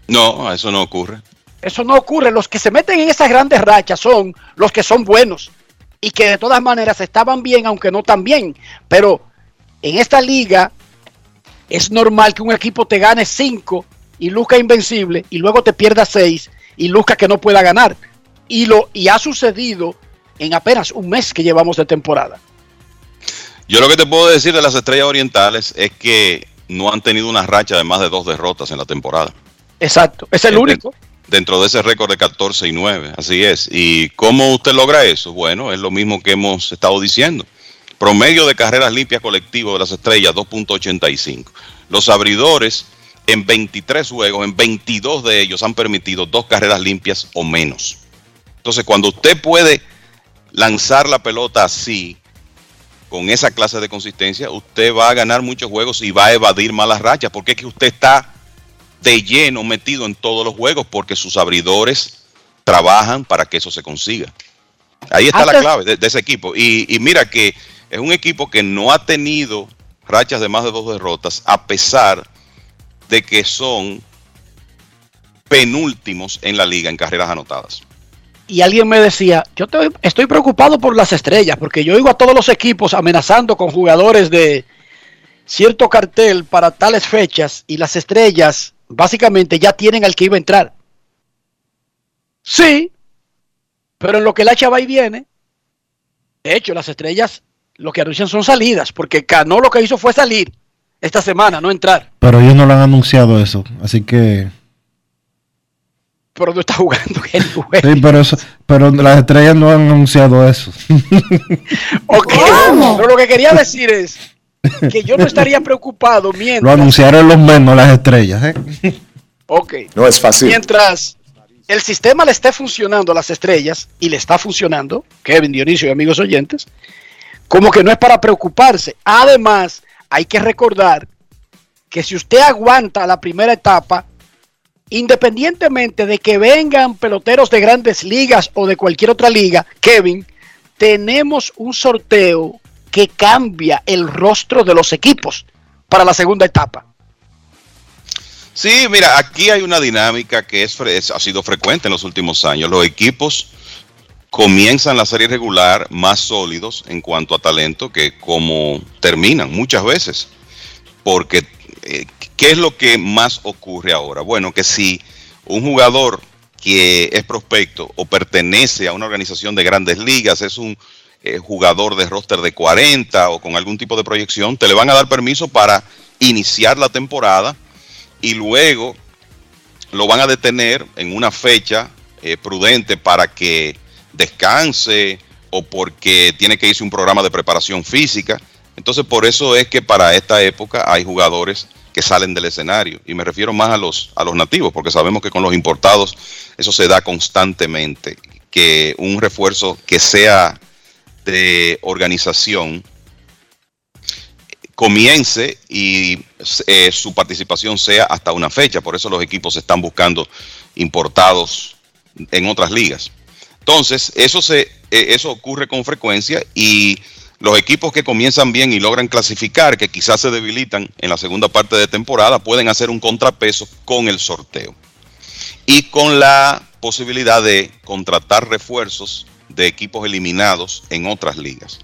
No, eso no ocurre. Eso no ocurre. Los que se meten en esas grandes rachas son los que son buenos y que de todas maneras estaban bien, aunque no tan bien. Pero en esta liga es normal que un equipo te gane 5 y luzca invencible y luego te pierda 6 y luzca que no pueda ganar. Y, lo, y ha sucedido en apenas un mes que llevamos de temporada. Yo lo que te puedo decir de las estrellas orientales es que no han tenido una racha de más de dos derrotas en la temporada. Exacto. Es el único. Dentro de ese récord de 14 y 9, así es. ¿Y cómo usted logra eso? Bueno, es lo mismo que hemos estado diciendo. Promedio de carreras limpias colectivo de las estrellas, 2.85. Los abridores, en 23 juegos, en 22 de ellos han permitido dos carreras limpias o menos. Entonces, cuando usted puede lanzar la pelota así, con esa clase de consistencia, usted va a ganar muchos juegos y va a evadir malas rachas, porque es que usted está de lleno metido en todos los juegos, porque sus abridores trabajan para que eso se consiga. Ahí está la Antes- clave de, de ese equipo. Y, y mira que es un equipo que no ha tenido rachas de más de dos derrotas, a pesar de que son penúltimos en la liga en carreras anotadas. y alguien me decía, yo te- estoy preocupado por las estrellas, porque yo oigo a todos los equipos amenazando con jugadores de cierto cartel para tales fechas y las estrellas básicamente ya tienen al que iba a entrar. Sí, pero en lo que la chava y viene, de hecho las estrellas lo que anuncian son salidas, porque Cano lo que hizo fue salir esta semana, no entrar, Pero ellos no lo han anunciado eso, así que... pero no está jugando. Sí, pero, eso, pero las estrellas no han anunciado eso. Ok, pero lo que quería decir es que yo no estaría preocupado Lo mientras, anunciaron los menos las estrellas. ¿eh? ok, No es fácil. mientras el sistema le esté funcionando a las estrellas y le está funcionando, Kevin Dionisio y amigos oyentes, como que no es para preocuparse. Además, hay que recordar que si usted aguanta la primera etapa, independientemente de que vengan peloteros de grandes ligas o de cualquier otra liga, Kevin, tenemos un sorteo que cambia el rostro de los equipos para la segunda etapa. Sí, mira, aquí hay una dinámica que es, ha sido frecuente en los últimos años. Los equipos comienzan la serie regular más sólidos en cuanto a talento que como terminan muchas veces. Porque, eh, ¿qué es lo que más ocurre ahora? Bueno, que si un jugador que es prospecto o pertenece a una organización de grandes ligas, es un eh, jugador de roster de 40 o con algún tipo de proyección, te le van a dar permiso para iniciar la temporada y luego lo van a detener en una fecha eh, prudente para que descanse o porque tiene que irse un programa de preparación física. Entonces, por eso es que para esta época hay jugadores que salen del escenario. Y me refiero más a los, a los nativos, porque sabemos que con los importados eso se da constantemente. Que un refuerzo que sea de organización comience y eh, su participación sea hasta una fecha. Por eso los equipos están buscando importados en otras ligas. Entonces, eso, se, eh, eso ocurre con frecuencia y los equipos que comienzan bien y logran clasificar, que quizás se debilitan en la segunda parte de temporada, pueden hacer un contrapeso con el sorteo. Y con la posibilidad de contratar refuerzos de equipos eliminados en otras ligas.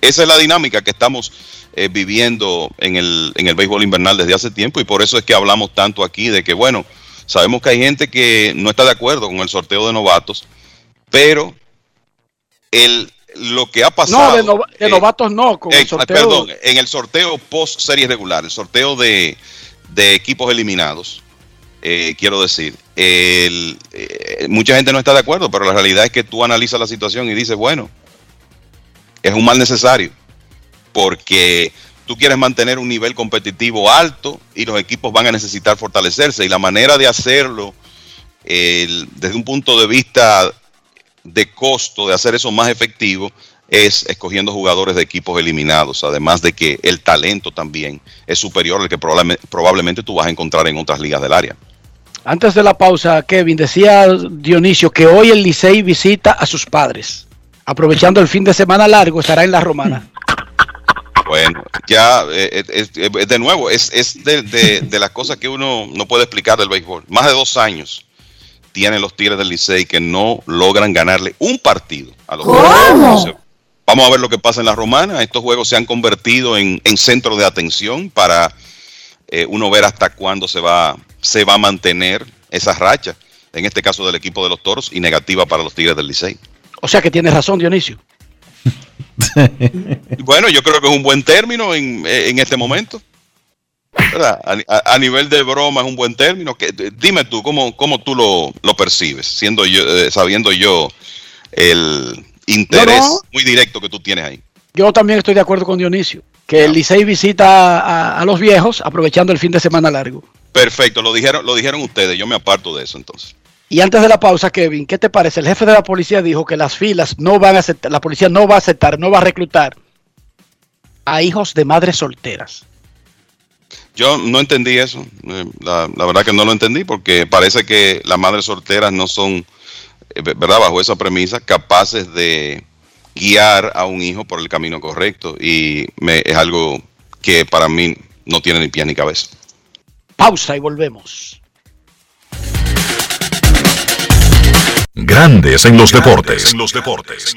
Esa es la dinámica que estamos eh, viviendo en el, en el béisbol invernal desde hace tiempo y por eso es que hablamos tanto aquí de que, bueno, sabemos que hay gente que no está de acuerdo con el sorteo de novatos, pero el, lo que ha pasado... No, de, nova- de eh, novatos no, con el sorteo. Perdón, en el sorteo post serie regular, el sorteo de, de equipos eliminados, eh, quiero decir, el, eh, mucha gente no está de acuerdo, pero la realidad es que tú analizas la situación y dices, bueno, es un mal necesario, porque tú quieres mantener un nivel competitivo alto y los equipos van a necesitar fortalecerse y la manera de hacerlo el- desde un punto de vista de costo de hacer eso más efectivo es escogiendo jugadores de equipos eliminados, además de que el talento también es superior al que probablemente, probablemente tú vas a encontrar en otras ligas del área. Antes de la pausa, Kevin, decía Dionisio que hoy el Licey visita a sus padres. Aprovechando el fin de semana largo, estará en la Romana. Bueno, ya eh, es- es de nuevo, es, es de, de- de las cosas que uno no puede explicar del béisbol. Más de dos años tienen los Tigres del Licey que no logran ganarle un partido a los. Entonces, Vamos a ver lo que pasa en la Romana. Estos juegos se han convertido en, en centro de atención para eh, uno ver hasta cuándo se va, se va a mantener esa racha. En este caso del equipo de los Toros y negativa para los Tigres del Licey. O sea que tienes razón, Dionisio. Bueno, yo creo que es un buen término en, en este momento. A, a- a nivel de broma es un buen término. Que, dime tú, ¿cómo, cómo tú lo, lo percibes? Siendo yo, eh, sabiendo yo el interés No, no. muy directo que tú tienes ahí. Yo también estoy de acuerdo con Dionisio. Que el Licey visita a, a los viejos aprovechando el fin de semana largo. Perfecto, lo dijeron, lo dijeron ustedes, yo me aparto de eso entonces. Y antes de la pausa, Kevin, ¿qué te parece? El jefe de la policía dijo que las filas no van a aceptar, la policía no va a aceptar, no va a reclutar a hijos de madres solteras. Yo no entendí eso, eh, la, la verdad que no lo entendí porque parece que las madres solteras no son, eh, ¿verdad? Bajo esa premisa, capaces de guiar a un hijo por el camino correcto y me, es algo que para mí no tiene ni pie ni cabeza. Pausa y volvemos. Grandes en los deportes. En los deportes.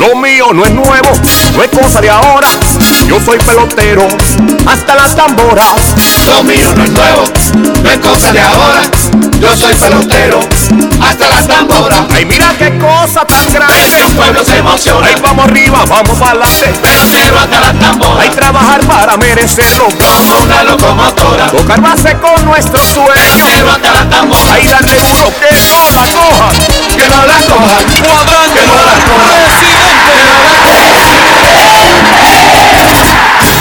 Lo mío no es nuevo, no es cosa de ahora. Yo soy pelotero, hasta las tamboras. Lo mío no es nuevo, no es cosa de ahora. Yo soy pelotero, hasta las tamboras. Ay, mira qué cosa tan grande. Que un pueblo se emociona. Ay, vamos arriba, vamos para adelante. Pelotero hasta las tamboras. Hay trabajar para merecerlo. Como una locomotora. Tocar base con nuestro sueño. Pelotero hasta las tamboras. Ay, darle duro, que no la coja. Que no la coja. Cuadrante, que no la coja.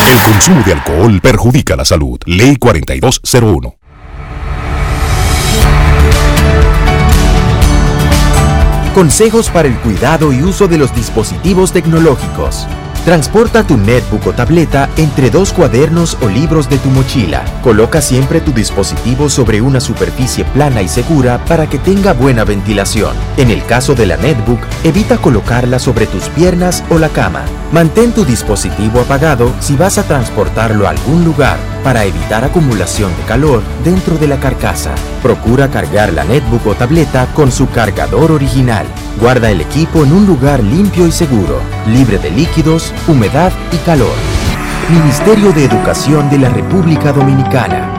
El consumo de alcohol perjudica la salud. Ley 4201. Consejos para el cuidado y uso de los dispositivos tecnológicos. Transporta tu netbook o tableta entre dos cuadernos o libros de tu mochila. Coloca siempre tu dispositivo sobre una superficie plana y segura para que tenga buena ventilación. En el caso de la netbook, evita colocarla sobre tus piernas o la cama. Mantén tu dispositivo apagado si vas a transportarlo a algún lugar para evitar acumulación de calor dentro de la carcasa. Procura cargar la netbook o tableta con su cargador original. Guarda el equipo en un lugar limpio y seguro, libre de líquidos, humedad y calor. Ministerio de Educación de la República Dominicana.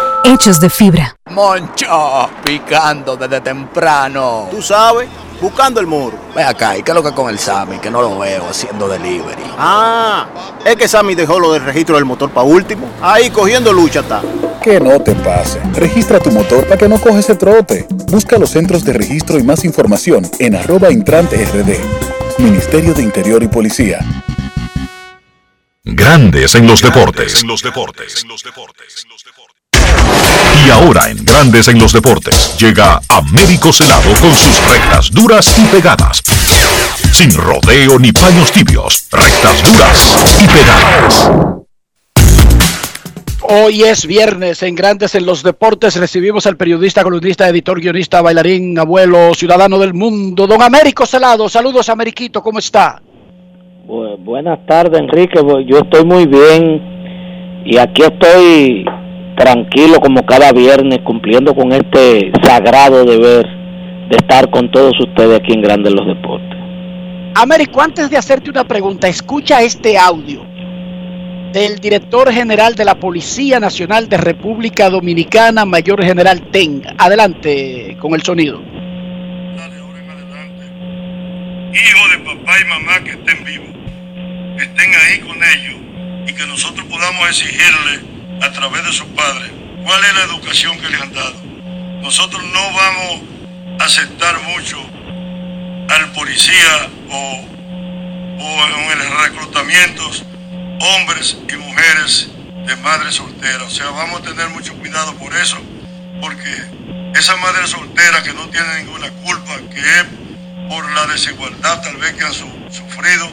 hechos de fibra. Moncho, picando desde temprano. Tú sabes, buscando el muro. Ve acá, ¿y qué es lo que con el Sammy? Que no lo veo haciendo delivery. Ah, es que Sammy dejó lo del registro del motor para último. Ahí cogiendo lucha está. Que no te pase. Registra tu motor para que no coges el trote. Busca los centros de registro y más información en arroba intrante rd. Ministerio de Interior y Policía. Grandes en los deportes. Y ahora en Grandes en los deportes llega Américo Celado con sus rectas duras y pegadas. Sin rodeo ni paños tibios, rectas duras y pegadas. Hoy es viernes en Grandes en los Deportes. Recibimos al periodista, columnista, editor, guionista, bailarín, abuelo, ciudadano del mundo, don Américo Celado. Saludos, Ameriquito, ¿cómo está? Bu- buenas tardes, Enrique. Yo estoy muy bien y aquí estoy tranquilo como cada viernes cumpliendo con este sagrado deber de estar con todos ustedes aquí en Grandes los Deportes. Américo, antes de hacerte una pregunta, escucha este audio. del director general de la Policía Nacional de República Dominicana, Mayor General Ten. Adelante con el sonido. Hijos de papá y mamá que estén vivos, que estén ahí con ellos y que nosotros podamos exigirle a través de sus padres cuál es la educación que les han dado. Nosotros no vamos a aceptar mucho al policía o, o en los reclutamientos hombres y mujeres de madres solteras. O sea, vamos a tener mucho cuidado por eso, porque esa madre soltera que no tiene ninguna culpa, que es por la desigualdad tal vez que han su- sufrido,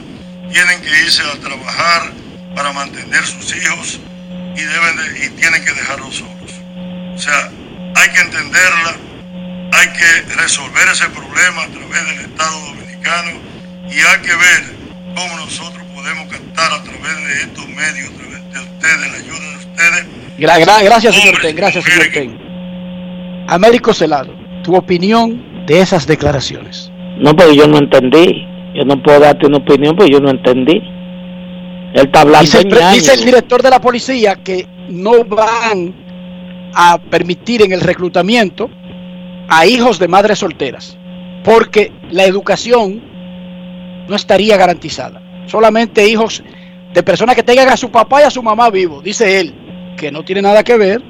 tienen que irse a trabajar para mantener sus hijos y, deben de- y tienen que dejarlos solos. O sea, hay que entenderla, hay que resolver ese problema a través del Estado Dominicano y hay que ver cómo nosotros podemos cantar a través de estos medios, a través de ustedes, la ayuda de ustedes. Gra- gra- gracias, señor Ten. Gracias, señor Ten. Américo Celado, tu opinión de esas declaraciones. No, pero yo no entendí. Yo no puedo darte una opinión, porque yo no entendí. Él está hablando Dice el, dice el director de la policía que no van a permitir en el reclutamiento a hijos de madres solteras, porque la educación no estaría garantizada. Solamente hijos de personas que tengan a su papá y a su mamá vivos, dice él, que no tiene nada que ver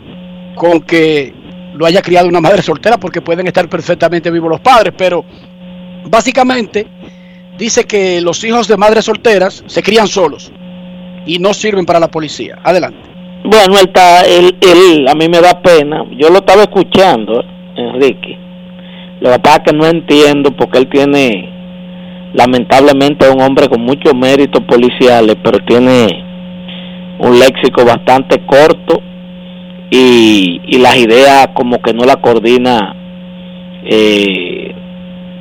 con que lo haya criado una madre soltera, porque pueden estar perfectamente vivos los padres, pero básicamente dice que los hijos de madres solteras se crían solos y no sirven para la policía. Adelante. Bueno, él está, él, él, a mí me da pena. Yo lo estaba escuchando, Enrique. Lo que pasa es que no entiendo porque él tiene, lamentablemente, un hombre con muchos méritos policiales, pero tiene un léxico bastante corto y, y las ideas como que no la coordina eh,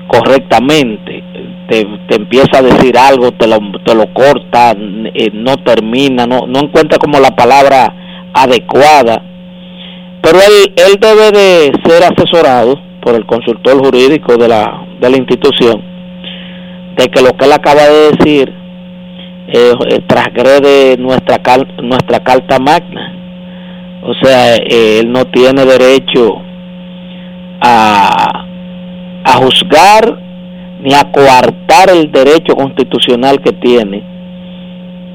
correctamente. Te, te empieza a decir algo, te lo, te lo corta, eh, no termina, no, no encuentra como la palabra adecuada. Pero él, él debe de ser asesorado por el consultor jurídico de la, de la institución de que lo que él acaba de decir eh, eh, transgrede nuestra, cal- nuestra carta magna. O sea, eh, él no tiene derecho a, a juzgar ni a coartar el derecho constitucional que tiene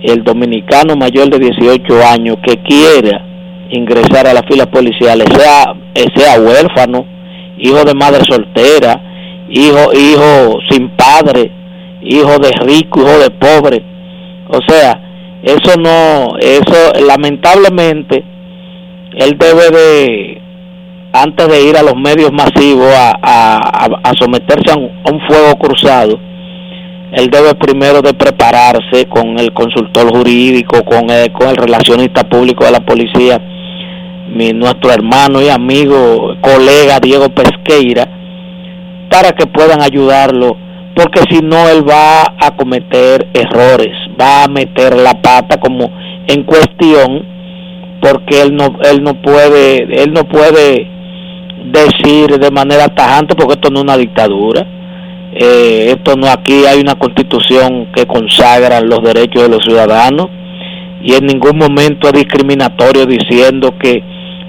el dominicano mayor de 18 años que quiera ingresar a las filas policiales, sea, eh, sea huérfano, hijo de madre soltera, hijo, hijo sin padre, hijo de rico, hijo de pobre. O sea, eso no, eso lamentablemente, él debe de, antes de ir a los medios masivos a, a, someterse a un, a un fuego cruzado, él debe primero de prepararse con el consultor jurídico, con el, con el relacionista público de la policía, mi, nuestro hermano y amigo, colega Diego Pesqueira, para que puedan ayudarlo, porque si no él va a cometer errores, va a meter la pata como en cuestión, porque él no, él no puede, él no puede decir de manera tajante, porque esto no es una dictadura, eh, esto no aquí hay una constitución que consagra los derechos de los ciudadanos y en ningún momento es discriminatorio diciendo que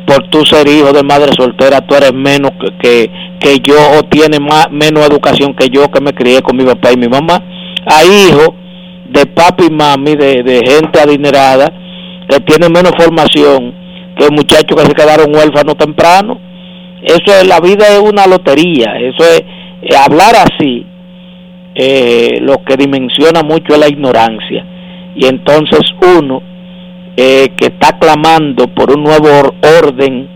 por tú ser hijo de madre soltera tú eres menos que, que, yo o tienes más, menos educación que yo que me crié con mi papá y mi mamá. Hay hijos de papi y mami, de, de gente adinerada, que tienen menos formación que muchachos que se quedaron huérfanos temprano. Eso es, la vida es una lotería, eso es, eh, hablar así, eh, lo que dimensiona mucho es la ignorancia. Y entonces uno eh, que está clamando por un nuevo or- orden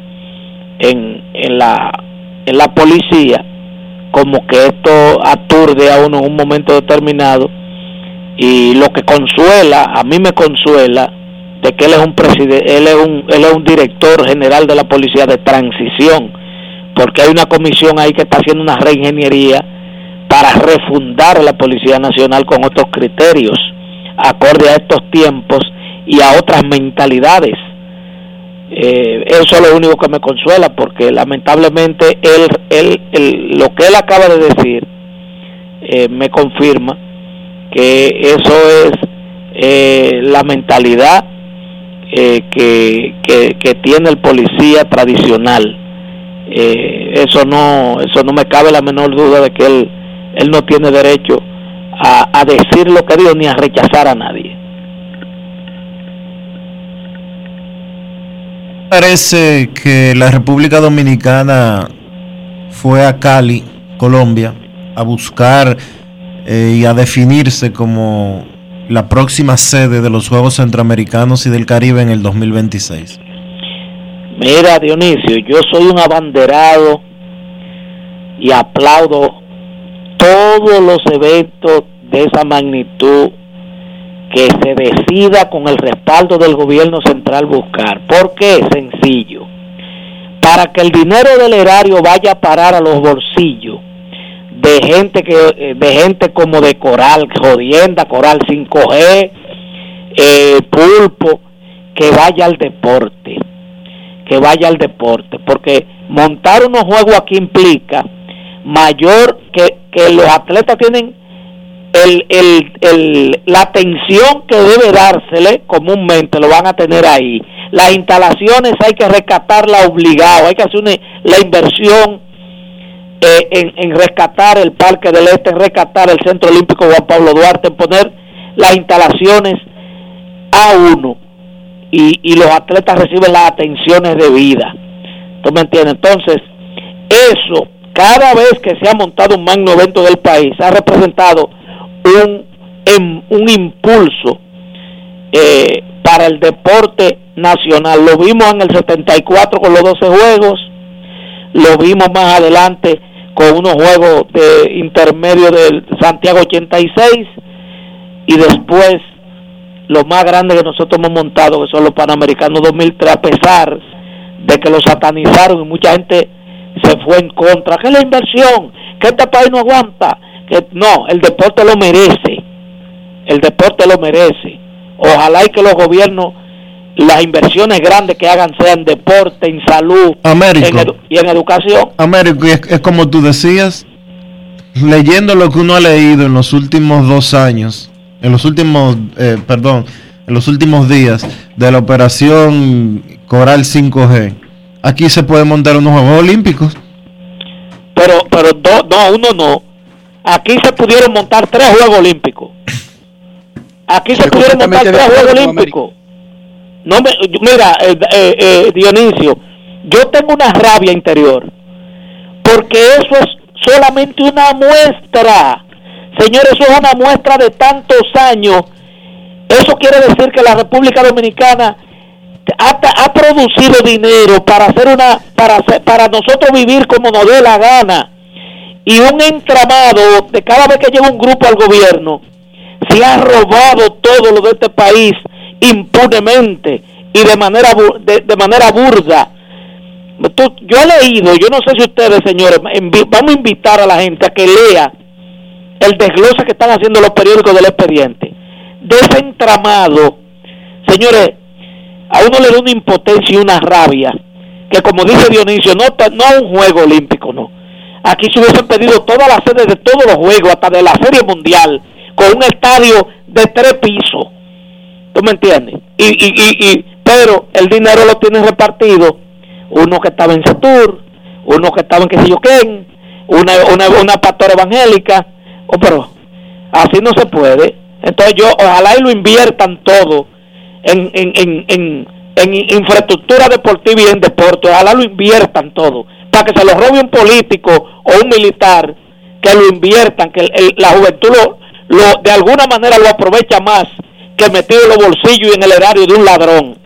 en, en, la, en la policía, como que esto aturde a uno en un momento determinado, y lo que consuela, a mí me consuela, de que él es un presidente, él es un, él es un director general de la policía de transición, porque hay una comisión ahí que está haciendo una reingeniería para refundar la Policía Nacional con otros criterios, acorde a estos tiempos y a otras mentalidades. Eh, eso es lo único que me consuela, porque lamentablemente él, él, él- lo que él acaba de decir eh, me confirma que eso es eh, la mentalidad eh, que, que, que tiene el policía tradicional. Eh, eso no eso no me cabe la menor duda de que él él no tiene derecho a, a decir lo que dijo ni a rechazar a nadie. Parece que la República Dominicana fue a Cali, Colombia, a buscar eh, y a definirse como la próxima sede de los Juegos Centroamericanos y del Caribe en el 2026. Mira, Dionisio, yo soy un abanderado y aplaudo todos los eventos de esa magnitud que se decida con el respaldo del gobierno central buscar. ¿Por qué? Sencillo. Para que el dinero del erario vaya a parar a los bolsillos de gente que de gente como de Coral, Jodienda, Coral 5G, eh, Pulpo, que vaya al deporte, que vaya al deporte, porque montar unos juegos aquí implica mayor que, que los atletas tienen el, el, el, la atención que debe dársele comúnmente lo van a tener ahí. Las instalaciones hay que rescatarla obligado, hay que hacer la inversión eh, en, en, rescatar el Parque del Este, en rescatar el Centro Olímpico Juan Pablo Duarte, en poner las instalaciones a uno y, y los atletas reciben las atenciones debidas. ¿Tú me entiendes? Entonces, eso, cada vez que se ha montado un magno evento del país, ha representado un, en, un impulso eh, para el deporte nacional. Lo vimos en el 74 con los 12 juegos, lo vimos más adelante con unos juegos de intermedio del Santiago 86 y después lo más grande que nosotros hemos montado que son los Panamericanos 2003 a pesar de que lo satanizaron y mucha gente se fue en contra. Que la inversión que este país no aguanta que no el deporte lo merece. El deporte lo merece. Ojalá y que los gobiernos las inversiones grandes que hagan sean en deporte, en salud Américo. en y en educación. Américo, es, es, como tú decías, leyendo lo que uno ha leído en los últimos dos años, en los últimos, eh, perdón, en los últimos días de la operación Coral 5G, aquí se puede montar unos Juegos Olímpicos. Pero, pero do, no, uno no. Aquí se pudieron montar tres Juegos Olímpicos. Aquí se pudieron montar tres Juegos Olímpicos. No me, mira, eh, eh, Dionisio, yo tengo una rabia interior, porque eso es solamente una muestra. Señores, eso es una muestra de tantos años. Eso quiere decir que la República Dominicana ha, producido dinero para hacer una, para para nosotros vivir como nos dé la gana. Y un entramado de cada vez que llega un grupo al gobierno, se ha robado todo lo de este país impunemente y de manera de, de manera burda. Yo he leído, yo no sé si ustedes, señores, vamos a invitar a la gente a que lea el desglose que están haciendo los periódicos del expediente. De ese entramado, señores, a uno le da una impotencia y una rabia, que como dice Dionisio, no, no un juego olímpico, no. Aquí se hubiesen pedido todas las sedes de todos los juegos, hasta de la Serie Mundial, con un estadio de tres pisos ¿Tú me entiendes? Y, y, y, y, pero el dinero lo tienen repartido. Uno que estaba en Satur, uno que estaba en qué sé yo quién, una, una pastora evangélica. Oh, pero así no se puede. Entonces yo, ojalá y lo inviertan todo en, en, en, en, en infraestructura deportiva y en deporte. Ojalá lo inviertan todo. Para que se lo robe un político o un militar, que lo inviertan, que la juventud lo, lo, de alguna manera lo aprovecha más que metido en los bolsillos y en el erario de un ladrón.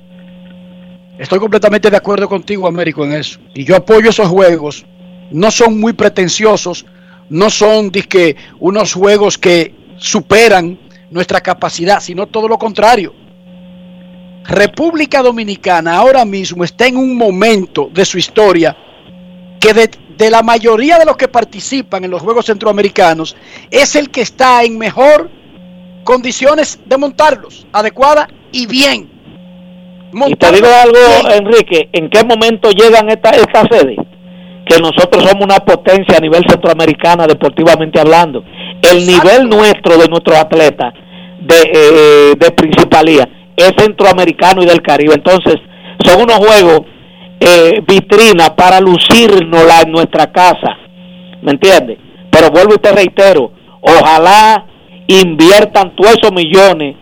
Estoy completamente de acuerdo contigo, Américo, en eso. Y yo apoyo esos juegos. No son muy pretenciosos, no son disque, unos juegos que superan nuestra capacidad, sino todo lo contrario. República Dominicana ahora mismo está en un momento de su historia que de, de, la mayoría de los que participan en los Juegos Centroamericanos es el que está en mejor condiciones de montarlos, adecuada y bien. Y te digo algo, bien. Enrique, ¿en qué momento llegan esta, esta sede? Que nosotros somos una potencia a nivel centroamericana, deportivamente hablando. El nivel nuestro de nuestros atletas de, eh, de principalía es centroamericano y del Caribe. Entonces, son unos juegos eh, vitrina para lucirnos en nuestra casa, ¿me entiendes? Pero vuelvo y te reitero, ojalá inviertan todos esos millones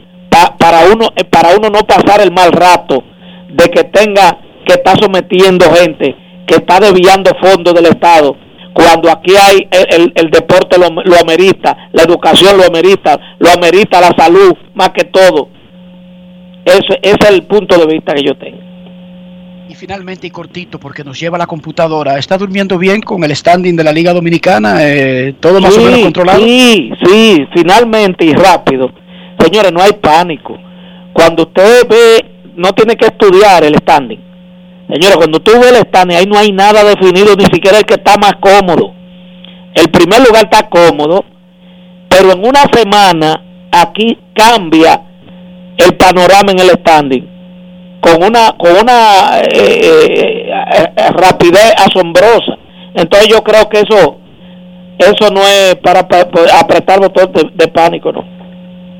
para uno eh, para uno no pasar el mal rato de que tenga que estar sometiendo gente que está desviando fondos del Estado cuando aquí hay el, el, deporte lo, lo, amerita, la educación lo amerita, lo amerita la salud más que todo. Ese, ese es el punto de vista que yo tengo. Y finalmente y cortito, porque nos lleva la computadora, ¿está durmiendo bien con el standing de la Liga Dominicana? Eh, ¿Todo más o menos controlado? Sí, sí, finalmente y rápido. Señores, no hay pánico. Cuando usted ve, no tiene que estudiar el standing. Señores, cuando tú ves el standing, ahí no hay nada definido, ni siquiera el que está más cómodo. El primer lugar está cómodo, pero en una semana aquí cambia el panorama en el standing con una con una eh, eh, rapidez asombrosa. Entonces yo creo que eso eso no es para, apretar botón de pánico, ¿no?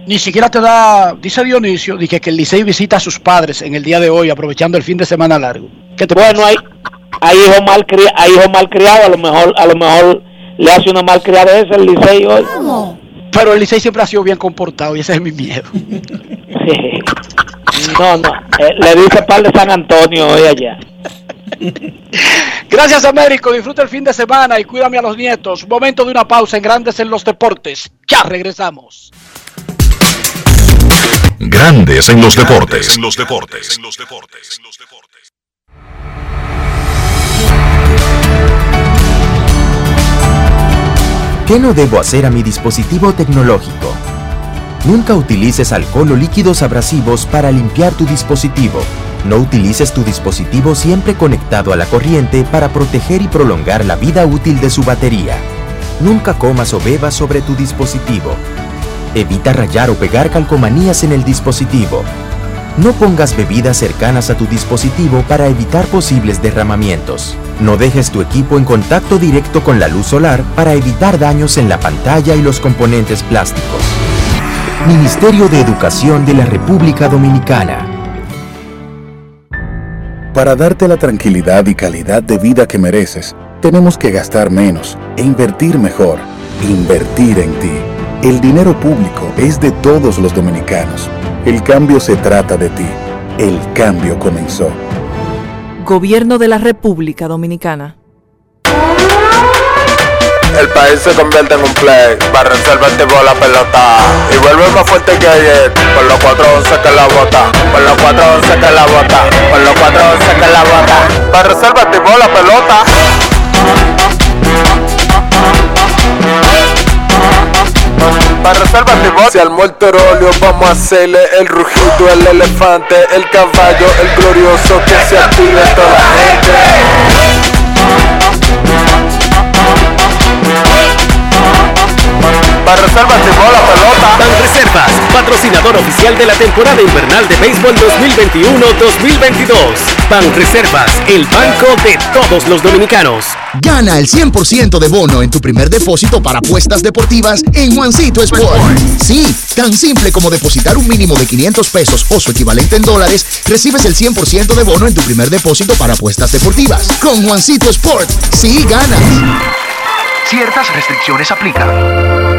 Ni siquiera te da, dice Dionisio, dije que el Licey visita a sus padres en el día de hoy, aprovechando el fin de semana largo. ¿Qué te bueno, hay, hay hijos mal criados, hay hijos mal criados, a lo mejor, a lo mejor le hace una mal criada ese el Licey hoy. Pero el Licey siempre ha sido bien comportado y ese es mi miedo. no, no, eh, le dice par de San Antonio hoy allá. Gracias Américo, disfruta el fin de semana y cuídame a los nietos. Momento de una pausa en Grandes en los Deportes. Ya regresamos. Grandes en los deportes. En los deportes. En los deportes. ¿Qué no debo hacer a mi dispositivo tecnológico? Nunca utilices alcohol o líquidos abrasivos para limpiar tu dispositivo. No utilices tu dispositivo siempre conectado a la corriente para proteger y prolongar la vida útil de su batería. Nunca comas o bebas sobre tu dispositivo. Evita rayar o pegar calcomanías en el dispositivo. No pongas bebidas cercanas a tu dispositivo para evitar posibles derramamientos. No dejes tu equipo en contacto directo con la luz solar para evitar daños en la pantalla y los componentes plásticos. Ministerio de Educación de la República Dominicana. Para darte la tranquilidad y calidad de vida que mereces, tenemos que gastar menos e invertir mejor. Invertir en ti. El dinero público es de todos los dominicanos. El cambio se trata de ti. El cambio comenzó. Gobierno de la República Dominicana. El país se convierte en un play. Para reservarte la pelota. Y vuelve más fuerte que ayer. Por los 411 que la bota. Por los 411 que la bota. Por los 411 que la bota. Para reservarte la pelota. Para reservar mi Si al óleo vamos a hacerle el rugido, el elefante, el caballo, el glorioso que se active toda la gente. Reservas la pelota. Ban Reservas, patrocinador oficial de la temporada invernal de béisbol 2021-2022. Ban Reservas, el banco de todos los dominicanos. Gana el 100% de bono en tu primer depósito para apuestas deportivas en Juancito Sport. Sí, tan simple como depositar un mínimo de 500 pesos o su equivalente en dólares, recibes el 100% de bono en tu primer depósito para apuestas deportivas. Con Juancito Sport, sí ganas. Ciertas restricciones aplican.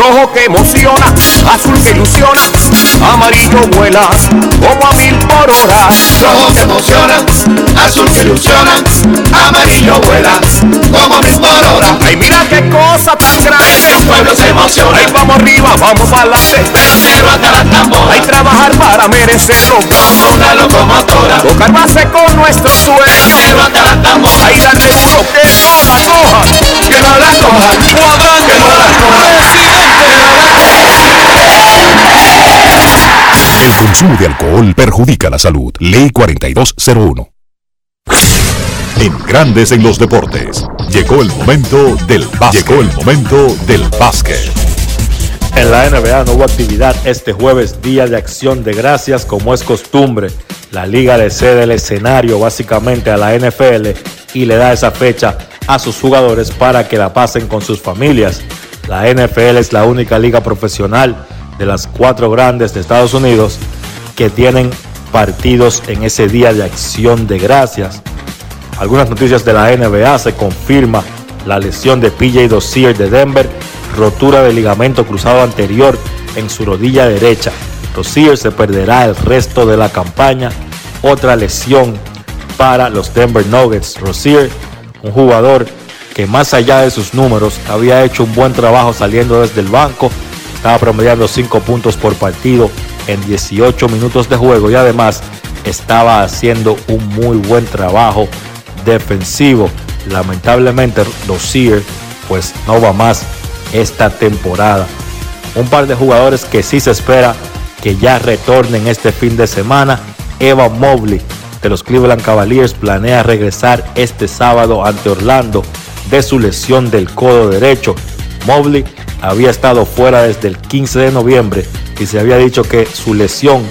Rojo que emociona, azul que ilusiona, amarillo vuela como a mil por hora. Rojo que emociona, azul que ilusiona, amarillo vuela como a mil por hora. Ay, mira qué cosa tan grande. El pueblo se emociona. Ay, vamos arriba, vamos para adelante. Cero hasta la tambora. Hay trabajar para merecerlo. Como una locomotora. Tocar base con nuestro sueño. Cero hasta la tambora. Ay, darle duro que no la coja. Que no la coja. Que no la coja. El consumo de alcohol perjudica la salud. Ley 4201. En Grandes en los Deportes. Llegó el momento del básquet. Llegó el momento del básquet. En la NBA no hubo actividad este jueves, día de acción de gracias, como es costumbre. La liga le cede el escenario básicamente a la NFL y le da esa fecha a sus jugadores para que la pasen con sus familias. La NFL es la única liga profesional de las cuatro grandes de Estados Unidos que tienen partidos en ese día de acción de gracias. Algunas noticias de la NBA se confirma la lesión de PJ Dozier de Denver, rotura de ligamento cruzado anterior en su rodilla derecha. Dozier se perderá el resto de la campaña. Otra lesión para los Denver Nuggets. Rozier, un jugador que más allá de sus números había hecho un buen trabajo saliendo desde el banco estaba promediando 5 puntos por partido en 18 minutos de juego y además estaba haciendo un muy buen trabajo defensivo. Lamentablemente, Dozier pues no va más esta temporada. Un par de jugadores que sí se espera que ya retornen este fin de semana. Evan Mobley de los Cleveland Cavaliers planea regresar este sábado ante Orlando de su lesión del codo derecho. Mobley había estado fuera desde el 15 de noviembre y se había dicho que su lesión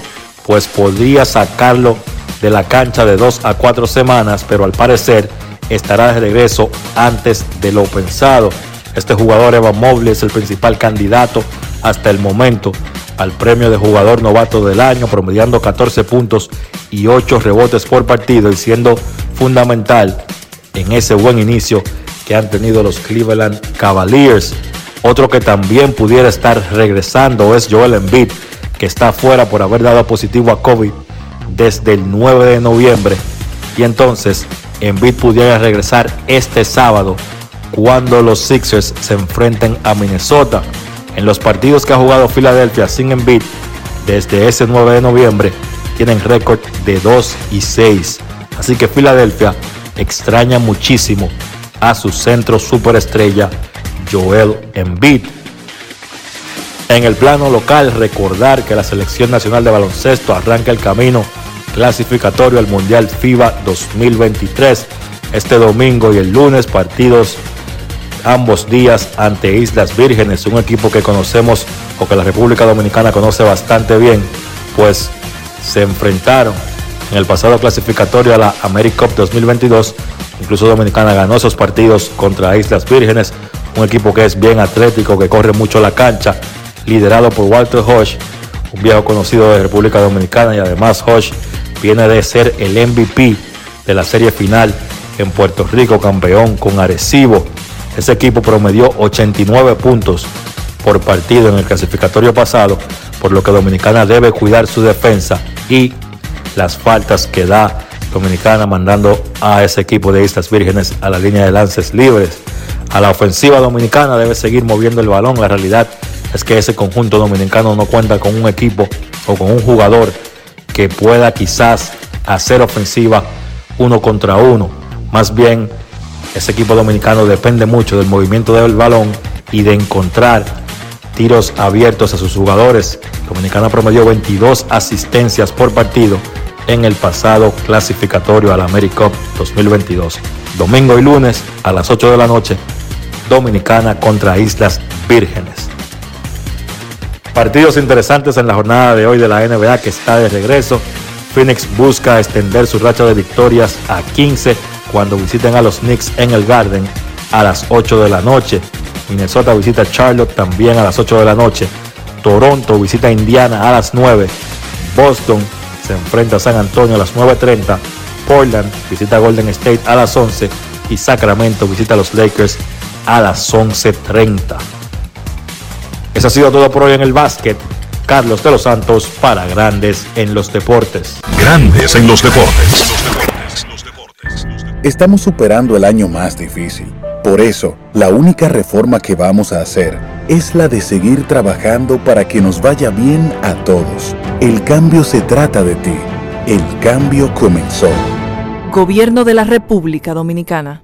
pues podría sacarlo de la cancha de dos a cuatro semanas, pero al parecer estará de regreso antes de lo pensado. Este jugador Evan Mobley es el principal candidato hasta el momento al premio de jugador novato del año, promediando 14 puntos y 8 rebotes por partido y siendo fundamental en ese buen inicio que han tenido los Cleveland Cavaliers. Otro que también pudiera estar regresando es Joel Embiid, que está fuera por haber dado positivo a COVID desde el 9 de noviembre. Y entonces Embiid pudiera regresar este sábado cuando los Sixers se enfrenten a Minnesota. En los partidos que ha jugado Filadelfia sin Embiid desde ese 9 de noviembre tienen récord de 2 y 6. Así que Filadelfia extraña muchísimo a su centro superestrella Joel Embiid. En el plano local, recordar que la Selección Nacional de Baloncesto arranca el camino clasificatorio al Mundial FIBA 2023 este domingo y el lunes partidos ambos días ante Islas Vírgenes, un equipo que conocemos o que la República Dominicana conoce bastante bien, pues se enfrentaron en el pasado clasificatorio a la AmeriCup 2022. Incluso Dominicana ganó esos partidos contra Islas Vírgenes, un equipo que es bien atlético, que corre mucho la cancha, liderado por Walter Hodge, un viejo conocido de República Dominicana y además Hodge viene de ser el MVP de la serie final en Puerto Rico, campeón con Arecibo. Ese equipo promedió 89 puntos por partido en el clasificatorio pasado, por lo que Dominicana debe cuidar su defensa y las faltas que da Dominicana mandando a ese equipo de Islas Vírgenes a la línea de lances libres a la ofensiva dominicana debe seguir moviendo el balón. La realidad es que ese conjunto dominicano no cuenta con un equipo o con un jugador que pueda quizás hacer ofensiva uno contra uno. Más bien, ese equipo dominicano depende mucho del movimiento del balón y de encontrar tiros abiertos a sus jugadores. Dominicana promedió 22 asistencias por partido en el pasado clasificatorio al AmeriCup 2022. Domingo y lunes a las 8 de la noche Dominicana contra Islas Vírgenes. Partidos interesantes en la jornada de hoy de la NBA que está de regreso. Phoenix busca extender su racha de victorias a 15 cuando visiten a los Knicks en el Garden a las 8 de la noche. Minnesota visita Charlotte también a las 8 de la noche. Toronto visita Indiana a las 9. Boston se enfrenta a San Antonio a las 9.30. Portland visita Golden State a las 11. Y Sacramento visita a los Lakers a las 11.30. Eso ha sido todo por hoy en el básquet. Carlos de los Santos para Grandes en los Deportes. Grandes en los Deportes. Estamos superando el año más difícil. Por eso, la única reforma que vamos a hacer es la de seguir trabajando para que nos vaya bien a todos. El cambio se trata de ti. El cambio comenzó. Gobierno de la República Dominicana.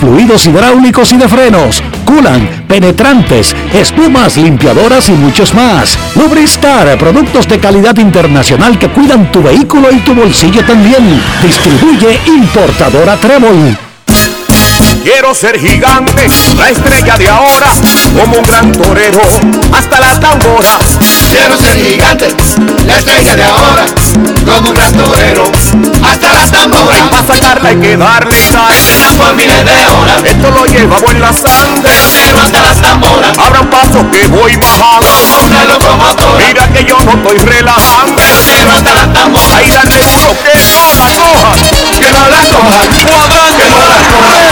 fluidos hidráulicos y de frenos, culan, penetrantes, espumas, limpiadoras y muchos más. Lubristar, productos de calidad internacional que cuidan tu vehículo y tu bolsillo también. Distribuye importadora Trébol. Quiero ser gigante, la estrella de ahora, como un gran torero, hasta las tamboras. Quiero ser gigante, la estrella de ahora, como un gran torero, hasta las tamboras. Para sacarla hay que darle sal, por miles de horas. Esto lo llevamos en la sangre, pero hasta las tamboras. Abra un paso que voy bajando, como una locomotora. Mira que yo no estoy relajando, pero hasta las tamboras. Ahí dale duro que no la coja, que no la coja, que no la coja.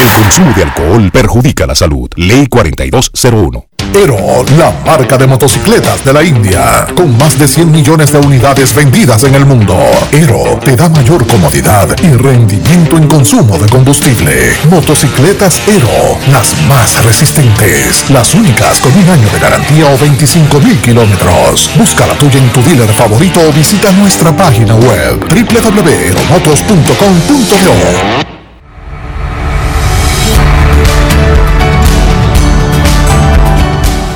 El consumo de alcohol perjudica la salud. Ley 4201. Ero, la marca de motocicletas de la India, con más de 100 millones de unidades vendidas en el mundo. Ero te da mayor comodidad y rendimiento en consumo de combustible. Motocicletas Ero, las más resistentes, las únicas con un año de garantía o 25 mil kilómetros. Busca la tuya en tu dealer favorito o visita nuestra página web www.eromotos.com.do.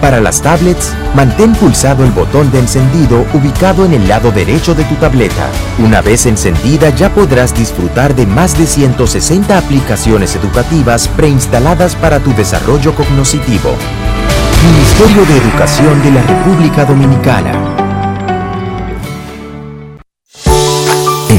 Para las tablets, mantén pulsado el botón de encendido ubicado en el lado derecho de tu tableta. Una vez encendida ya podrás disfrutar de más de 160 aplicaciones educativas preinstaladas para tu desarrollo cognitivo. Ministerio de Educación de la República Dominicana.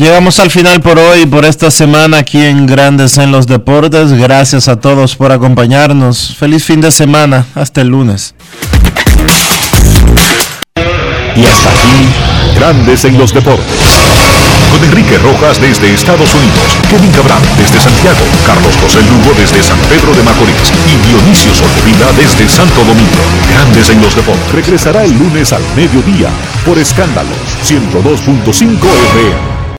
Llegamos al final por hoy, por esta semana aquí en Grandes en los Deportes. Gracias a todos por acompañarnos. Feliz fin de semana. Hasta el lunes. Y hasta aquí, Grandes en los Deportes. Con Enrique Rojas desde Estados Unidos, Kevin Cabral desde Santiago, Carlos José Lugo desde San Pedro de Macorís y Dionisio Solterida desde Santo Domingo. Grandes en los Deportes. Regresará el lunes al mediodía por Escándalos 102.5 FM.